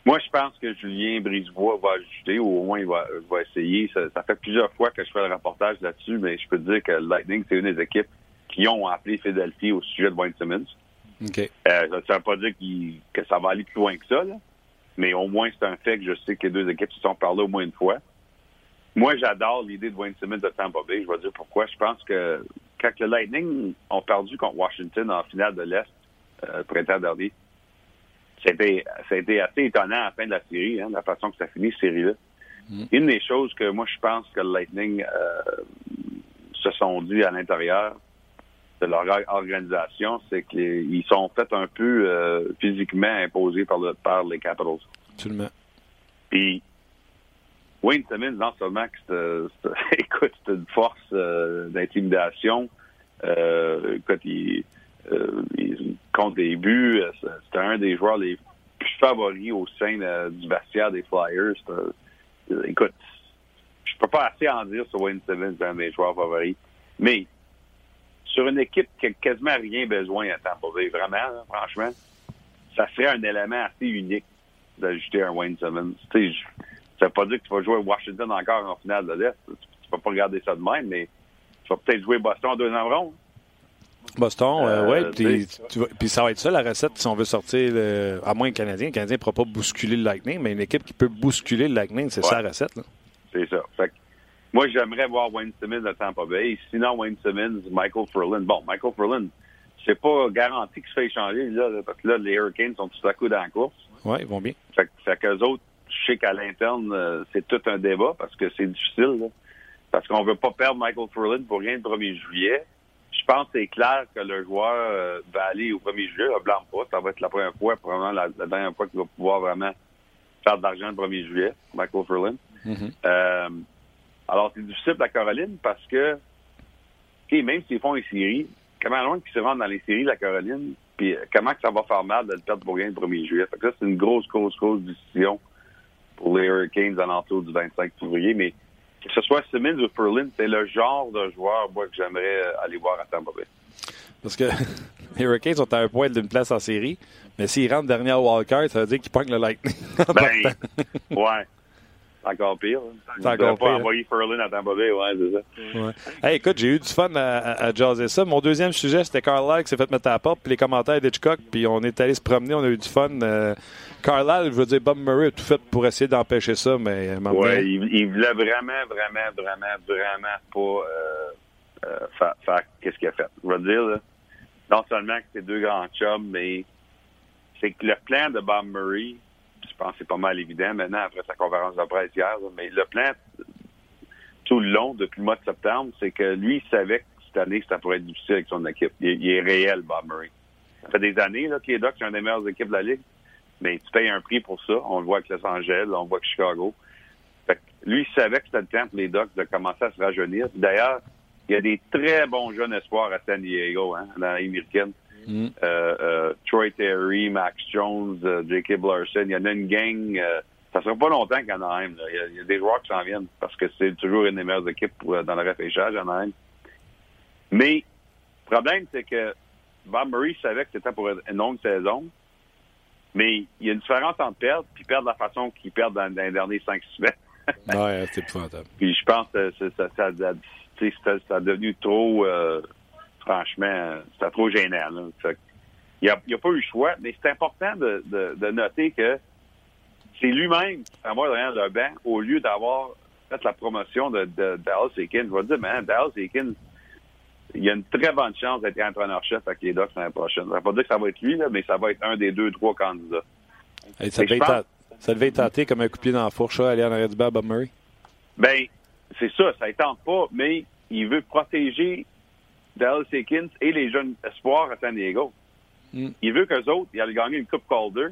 Moi, je pense que Julien Brisebois va ajouter, ou au moins il va, essayer. Ça, fait plusieurs fois que je fais le reportage là-dessus, mais je peux te dire que Lightning, c'est une des équipes qui ont appelé Philadelphie au sujet de Wayne Simmons. Okay. Euh, ça ne veut pas dire que ça va aller plus loin que ça, mais au moins c'est un fait que je sais que les deux équipes se sont parlé au moins une fois. Moi, j'adore l'idée de Wayne Simmons de Tampa Bay. Je vais dire pourquoi. Je pense que quand le Lightning ont perdu contre Washington en finale de l'Est, euh, printemps dernier, ça a, été, assez étonnant à la fin de la série, hein, la façon que ça finit, cette série-là. Mm. Une des choses que moi, je pense que le Lightning euh, se sont dit à l'intérieur de leur organisation, c'est qu'ils sont fait un peu euh, physiquement imposés par, le, par les Capitals. Absolument. Puis, Wayne Simmons, non seulement que c'est, écoute, c'est une force euh, d'intimidation, écoute, il euh, contre des buts. Euh, c'était un des joueurs les plus favoris au sein du vestiaire des Flyers. écoute, je peux pas assez en dire sur Wayne Simmons, un des joueurs favoris. Mais sur une équipe qui a quasiment rien besoin à Tampa Bay, vraiment, franchement, ça serait un élément assez unique d'ajouter un Wayne Simmons. Tu sais, ça veut pas dire que tu vas jouer Washington encore en finale de l'Est. Tu, tu peux pas regarder ça de même, mais tu vas peut-être jouer Boston en deuxième ronde. Boston, euh, oui. Puis, ça va être ça la recette si on veut sortir, à moins le Canadien. Le Canadien ne pourra pas bousculer le Lightning, mais une équipe qui peut bousculer le Lightning, c'est ça la recette. C'est ça. Moi, j'aimerais voir Wayne Simmons à Tampa Bay. Sinon, Wayne Simmons, Michael Furlan. Bon, Michael Furlan, c'est pas garanti qu'il se fait échanger, là, parce que là, les Hurricanes sont tout à coup dans la course. Oui, ils vont bien. Fait, fait qu'eux autres, je sais qu'à l'interne, euh, c'est tout un débat parce que c'est difficile. parce qu'on veut pas perdre Michael Furlan pour rien le 1er juillet je pense que c'est clair que le joueur euh, va aller au 1er juillet, ne blâme pas. Ça va être la première fois, probablement la, dernière fois qu'il va pouvoir vraiment faire de l'argent le 1er juillet, Michael Ferlin. Mm-hmm. Euh, alors, c'est difficile la Caroline parce que, même s'ils font les séries, comment loin qu'ils se rendent dans les séries, la Caroline, puis euh, comment que ça va faire mal de le perdre pour rien le 1er juillet? Fait que ça, c'est une grosse, grosse, grosse décision pour les Hurricanes à l'entour du 25 février. Mais que ce soit Simmons ou Perlin, c'est le genre de joueur moi, que j'aimerais euh, aller voir à Tampa Bay. Parce que les Hurricanes sont à un point d'une place en série, mais s'ils rentrent dernier au wildcard, ça veut dire qu'ils pognent le Lightning. ben, ouais. C'est encore pire. Hein. C'est encore pire. pas envoyer Ferlin à Tampa Bay, ouais, c'est ça. Ouais. Hey, écoute, j'ai eu du fun à, à, jaser ça. Mon deuxième sujet, c'était Carlisle qui s'est fait mettre à la porte, puis les commentaires d'Hitchcock, puis on est allé se promener, on a eu du fun. Euh, Carlisle, je veux dire, Bob Murray a tout fait pour essayer d'empêcher ça, mais... Euh, ouais, il, il, voulait vraiment, vraiment, vraiment, vraiment pas euh, euh, faire, faire qu'est-ce qu'il a fait. Je veux dire, là, non seulement que c'est deux grands chums, mais c'est que le plan de Bob Murray, pense que c'est pas mal évident maintenant après sa conférence de presse hier, mais le plan tout le long, depuis le mois de septembre, c'est que lui, il savait que cette année, ça pourrait être difficile avec son équipe. Il, est réel, Bob Murray. Ça fait des années que les Ducks sont une des meilleures équipes de la Ligue, mais tu payes un prix pour ça. On le voit avec Los Angeles, on le voit avec Chicago. Fait que lui, il savait que c'était le temps pour les Ducks de commencer à se rajeunir. D'ailleurs, il y a des très bons jeunes espoirs à San Diego, hein, dans l'américaine. Mm. Euh, euh, Troy Terry, Max Jones, euh, J.K. Larson. Il y en a une gang. Euh, ça sera pas longtemps qu'à Anaheim. Il, y a, il y a des joueurs qui s'en viennent parce que c'est toujours une des meilleures équipes pour, dans le repêchage à Anaheim. Mais le problème, c'est que Bob Murray savait que c'était pour une longue saison. Mais il y a une différence entre perdre puis perdre la façon qu'ils perdent dans, les derniers 5 semaines. ouais, c'est épouvantable. Puis je pense que ça, ça, ça, ça, ça a devenu trop franchement, c'était trop gênant. il n'y a, pas eu le choix, mais c'est important de, de, de, noter que c'est lui-même qui s'en va derrière le banc au lieu d'avoir fait la promotion de, de Dallas Eakins. Je vais dire, man, Dallas Eakins, il y a une très bonne chance d'être entraîneur-chef avec les Ducks l'année prochaine. Ça ne veut pas dire que ça va être lui, là, mais ça va être un des deux, trois candidats. ça, devait pense... ça, devait être tenté comme un coup de pied dans la fourche, aller en arrière du bas Bob Murray? Ben, c'est ça, ça ne tente pas, mais il veut protéger Dallas Eakins et les jeunes espoirs à San Diego. Mm. Il veut qu'eux autres, ils aillent gagner une Coupe Calder,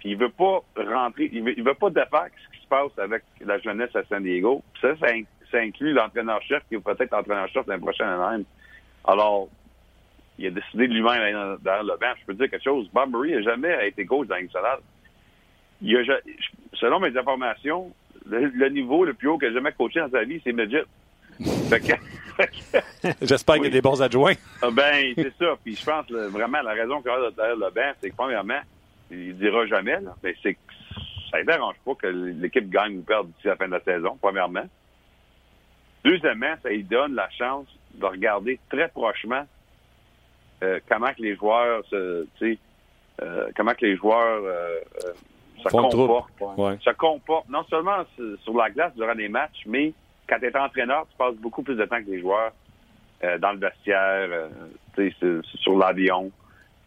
puis il veut pas rentrer, il veut, veut pas défaire ce qui se passe avec la jeunesse à San Diego. ça, ça, inclut l'entraîneur-chef qui va peut-être entraîneur-chef l'année prochaine à Alors, il a décidé de lui-même aller derrière le banc. Je peux te dire quelque chose. Bob Murray n'a jamais été coach dans. Il a, selon mes informations, le, niveau le plus haut qu'il a jamais coaché dans sa vie, c'est midget. J'espère qu'il y a des bons adjoints. Ah, ben, c'est ça. Puis je pense vraiment la raison qu'il a derrière le banc, c'est que premièrement, il dira jamais, là, mais c'est que ça ne dérange pas que l'équipe gagne ou perde d'ici la fin de la saison, premièrement. Deuxièmement, ça lui donne la chance de regarder très prochement euh, comment que les joueurs se, euh, comment que les joueurs euh, se comportent. Se comportent non seulement sur la glace durant les matchs, mais quand tu es entraîneur, tu passes beaucoup plus de temps que les joueurs dans le vestiaire, sur l'avion.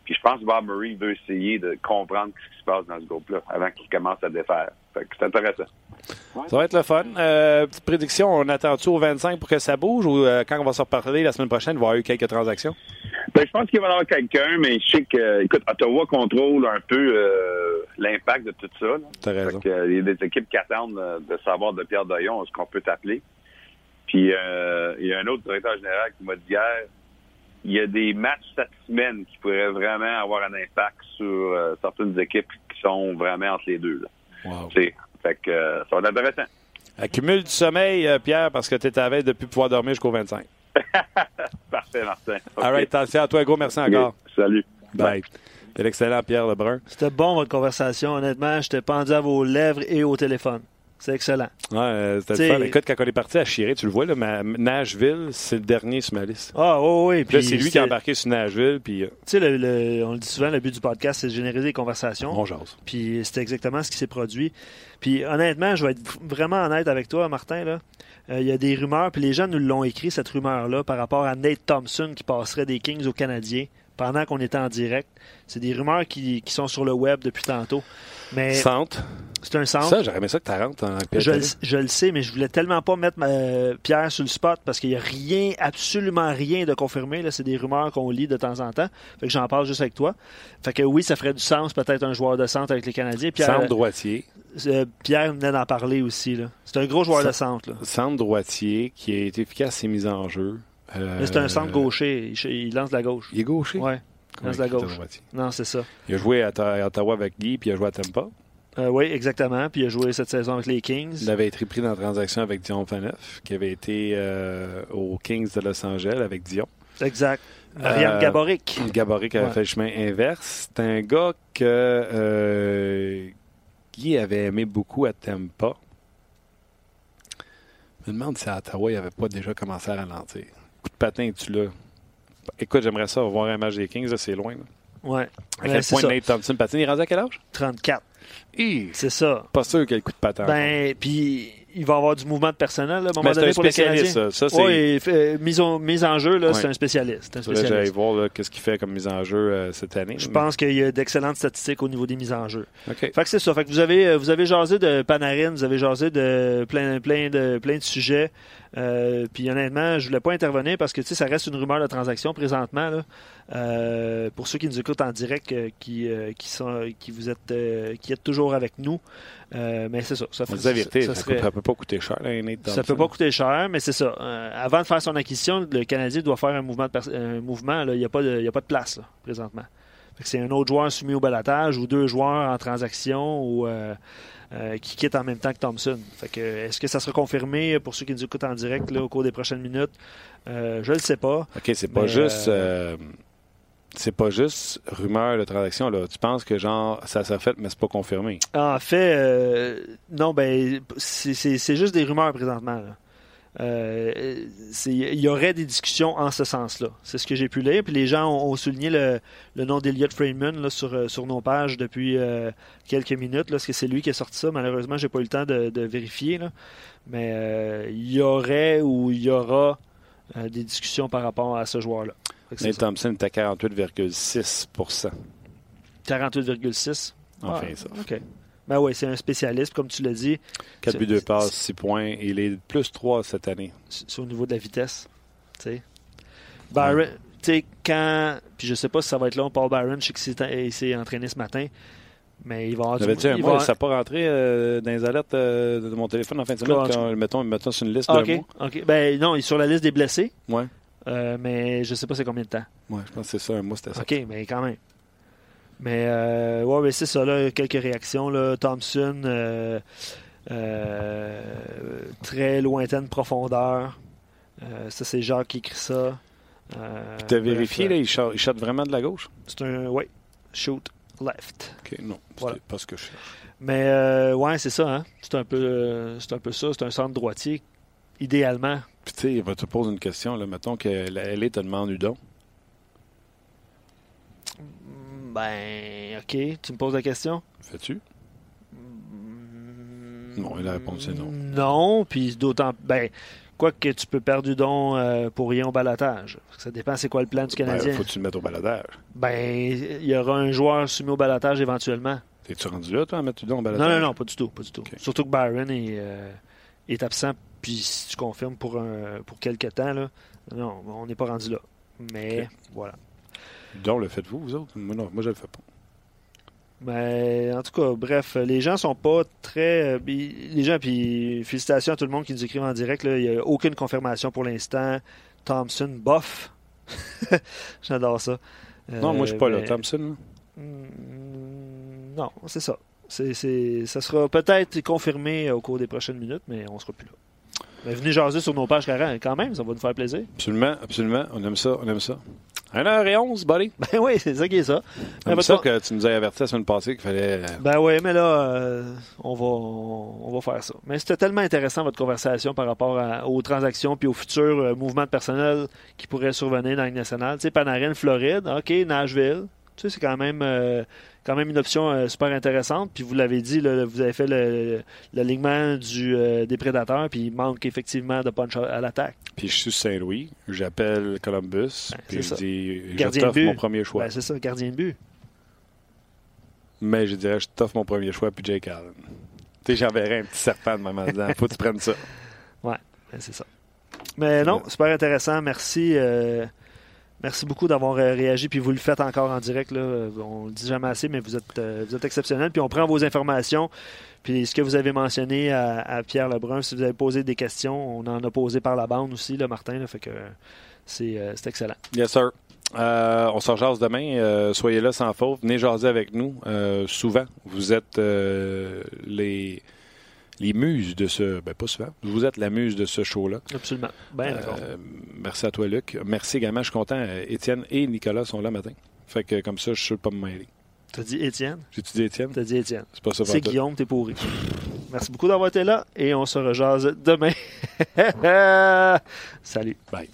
Puis je pense que Bob Murray veut essayer de comprendre ce qui se passe dans ce groupe-là avant qu'il commence à défaire. C'est intéressant. Ça va être le fun. Euh, petite prédiction, on attend-tu au 25 pour que ça bouge ou euh, quand on va se reparler la semaine prochaine, il va y avoir eu quelques transactions? Ben, je pense qu'il va y avoir quelqu'un, mais je sais que, écoute, Ottawa contrôle un peu euh, l'impact de tout ça. T'as raison. il y a des équipes qui attendent de savoir de Pierre Doyon ce qu'on peut t'appeler. Puis il y a un autre directeur général qui m'a dit hier, il y a des matchs cette semaine qui pourraient vraiment avoir un impact sur certaines équipes qui sont vraiment entre les deux. Là. Wow. Fait que euh, ça va être intéressant. Accumule du sommeil, euh, Pierre, parce que tu es à veille depuis pouvoir dormir jusqu'au 25. Parfait, Martin. All right, attention à toi, gros. Merci encore. Salut. Bye. C'est l'excellent Pierre Lebrun. C'était bon, votre conversation. Honnêtement, j'étais pendu à vos lèvres et au téléphone. C'est excellent. Ouais, euh, c'était le fun. Écoute, quand on est parti à Chiré, tu le vois, là, Nashville, c'est le dernier sur ma liste. Ah, oui, oui. Puis c'est lui qui a embarqué sur Nashville. Puis, Tu sais, le, on le dit souvent, le but du podcast, c'est de générer des conversations. On jase. Puis c'était exactement ce qui s'est produit. Puis honnêtement, je vais être vraiment honnête avec toi, Martin. Là. Euh, il y a des rumeurs, puis les gens nous l'ont écrit, cette rumeur-là, par rapport à Nate Thompson qui passerait des Kings aux Canadiens pendant qu'on était en direct. C'est des rumeurs qui, qui, sont sur le web depuis tantôt. Mais centre. C'est un centre. Ça, j'aurais aimé ça que tu rentres en je, je, le sais, mais je voulais tellement pas mettre ma, Pierre sur le spot parce qu'il n'y a rien, absolument rien de confirmé. C'est des rumeurs qu'on lit de temps en temps. Fait que j'en parle juste avec toi. Fait que oui, ça ferait du sens peut-être un joueur de centre avec les Canadiens. Pierre, centre droitier. Euh, Pierre venait d'en parler aussi. C'est un gros joueur de centre. Centre droitier qui est efficace et mis en jeu. Euh, c'est un centre gaucher. Il, lance de la gauche. Il est gaucher? Oui. Il lance de la gauche. Non, c'est ça. Il a joué à, Ottawa avec Guy, puis il a joué à Tampa. Euh, oui, exactement. Puis il a joué cette saison avec les Kings. Il avait été pris dans la transaction avec Dion Phaneuf, qui avait été euh, aux Kings de Los Angeles avec Dion. Exact. Marianne Gaboric. Gaboric avait fait le chemin inverse. C'est un gars que Guy avait aimé beaucoup à Tampa. Je me demande si à Ottawa, il n'avait pas déjà commencé à ralentir coup de patin, tu l'as. Écoute, j'aimerais ça voir un match des Kings, c'est loin. Là. Ouais. À quel point Nate Thompson patine? Il est rendu à quel âge? 34. C'est ça. Pas sûr qu'il ait le coup de patin. Ben, puis il va avoir du mouvement de personnel à un moment donné pour les Canadiens. Ça, ça oui, mise, en, mise, en jeu, là, c'est un spécialiste. Un spécialiste. voir qu'est-ce qu'il fait comme mise en jeu euh, cette année. Je pense qu'il y a d'excellentes statistiques au niveau des mises en jeu. OK. Fait que c'est ça. Fait que vous avez, euh, vous avez jasé de Panarin, vous avez jasé de plein, plein, de, plein de sujets. Euh, puis honnêtement, je voulais pas intervenir parce que ça reste une rumeur de transaction présentement. Là. Euh, pour ceux qui nous écoutent en direct, euh, qui, qui sont, qui vous êtes, qui êtes toujours avec nous, mais c'est ça. Ça, ça, ça, peut pas coûter cher. ça peut pas coûter cher, mais c'est ça. avant de faire son acquisition, le Canadien doit faire un mouvement. un mouvement il n'y a pas de, a pas de place là, présentement. C'est un autre joueur soumis au balatage ou deux joueurs en transaction ou euh, qui quitte en même temps que Thompson. Fait que, est-ce que ça sera confirmé pour ceux qui nous écoutent en direct là, au cours des prochaines minutes? Euh, je ne le sais pas. OK, c'est pas juste. Euh, c'est pas juste rumeur de transaction. Là. Tu penses que genre ça s'est fait, mais c'est pas confirmé? En fait, non, ben c'est juste des rumeurs présentement. Là. Euh, il y aurait des discussions en ce sens-là. C'est ce que j'ai pu lire. Puis les gens ont, souligné le, nom d'Eliott Freeman là, sur, euh, sur nos pages depuis euh, quelques minutes. Là, parce que c'est lui qui a sorti ça. Malheureusement, j'ai pas eu le temps de, vérifier. Là. Mais il y aurait ou il y aura des discussions par rapport à ce joueur-là. Nate Thompson est à 48,6 48,6 Enfin, ça. OK. Ben oui, c'est un spécialiste, comme tu l'as dit. 4 buts, 2 passes, 6 points. Il est plus 3 cette année. C'est au niveau de la vitesse. Tu Byron, tu sais, quand. Puis je sais pas si ça va être long, Paul Byron, je sais qu'il s'est entraîné ce matin. Mais il va avoir du un mois, ça n'a pas rentré euh, dans les alertes euh, de mon téléphone en fin de semaine quand, mettons, mettons sur une liste de mois. OK. Ben non, il est sur la liste des blessés. Ouais. euh, mais je sais pas c'est combien de temps. Ouais, je pense que c'est ça, un mois, c'était ça. OK, mais quand même. Mais, euh, ouais, mais c'est ça, là, quelques réactions. Là. Thompson, euh, euh, très lointaine profondeur. Euh, ça, c'est Jacques qui écrit ça. Puis t'as bref, vérifié, là, il shot, il shot vraiment de la gauche? C'est un, oui, shoot left. OK, non, Voilà. pas ce que je cherche. Mais, euh, ouais, c'est ça, hein. C'est un, peu, c'est un peu ça. C'est un centre droitier, idéalement. Puis tu sais, il va te poser une question, là, mettons que la LA te demande Udon. Ben, OK, tu me poses la question? Fais-tu? Non, la réponse est non. Non, puis d'autant. Ben, quoi que tu peux perdre du don euh, pour rien au balatage. Ça dépend c'est quoi le plan du Canadien. Ben, faut que tu le mettes au baladage. Ben, il y aura un joueur soumis au balatage éventuellement. T'es-tu rendu là, toi, à mettre Udon au Non, baladage? non, non, pas du tout. Pas du tout. Surtout que Byron est, euh, est absent, puis si tu confirmes pour, un, pour quelques temps, là, non, on n'est pas rendu là. Mais voilà. Udon, le faites-vous, vous autres? Moi, non, moi, je le fais pas. Mais en tout cas, bref, les gens sont pas très. euh, Les gens, puis félicitations à tout le monde qui nous écrivent en direct. là. Il n'y a aucune confirmation pour l'instant. Thompson, bof. J'adore ça. Non, moi, je suis pas là. mais- Thompson, là? Hmm, Non, c'est ça. C'est, c'est- ça sera peut-être confirmé au cours des prochaines minutes, mais on sera plus là. Mais venez jaser sur nos pages quand même, ça va nous faire plaisir. Absolument, absolument. On aime ça, on aime ça. 1h11, buddy. Ben oui, c'est ça qui est ça. Comme Ben, ça que tu nous as averti la semaine passée qu'il fallait. euh, Ben oui, mais là, euh, on, va, on, on va faire ça. Mais c'était tellement intéressant votre conversation par rapport à- aux transactions puis aux futurs euh, mouvements de personnel qui pourraient survenir dans la Ligue nationale. Tu sais, Panarin, Floride, OK, Nashville. Tu sais, c'est quand même, euh, quand même une option euh, super intéressante. Puis vous l'avez dit, là, vous avez fait le- l'alignement du, euh, des prédateurs, puis il manque effectivement de punch à, à l'attaque. Puis je suis Saint-Louis, j'appelle Columbus, Ben, puis je ça. dis je mon premier choix. Ben, c'est ça, gardien de but. Mais je dirais je t'offre mon premier choix, puis Jake Allen. Tu sais, j'enverrais un petit serpent de maman dedans. Faut que tu prennes ça. Ben, c'est ça. Mais non, super intéressant. Merci. euh, merci beaucoup d'avoir euh, réagi. Puis vous le faites encore en direct. Euh, On le dit jamais assez, mais vous êtes, euh, vous êtes exceptionnel. Puis on prend vos informations. Puis ce que vous avez mentionné à, Pierre Lebrun, si vous avez posé des questions, on en a posé par la bande aussi, là, Martin. Fait que c'est excellent. Yes, sir. On s'en jase demain. Soyez là sans faute. Venez jaser avec nous. Souvent, vous êtes les, les muses de ce. Ben, pas souvent. Vous êtes la muse de ce show-là. Absolument. Ben d'accord. Euh, merci à toi, Luc. Merci également. Je suis content. euh, Étienne et Nicolas sont là matin. Fait que comme ça, je suis pas me mêler. T'as dit Étienne? J'ai-tu dit Étienne? T'as dit Étienne. C'est pas ça. C'est. Guillaume, t'es pourri. Merci beaucoup d'avoir été là et on se rejase demain. Salut. Bye.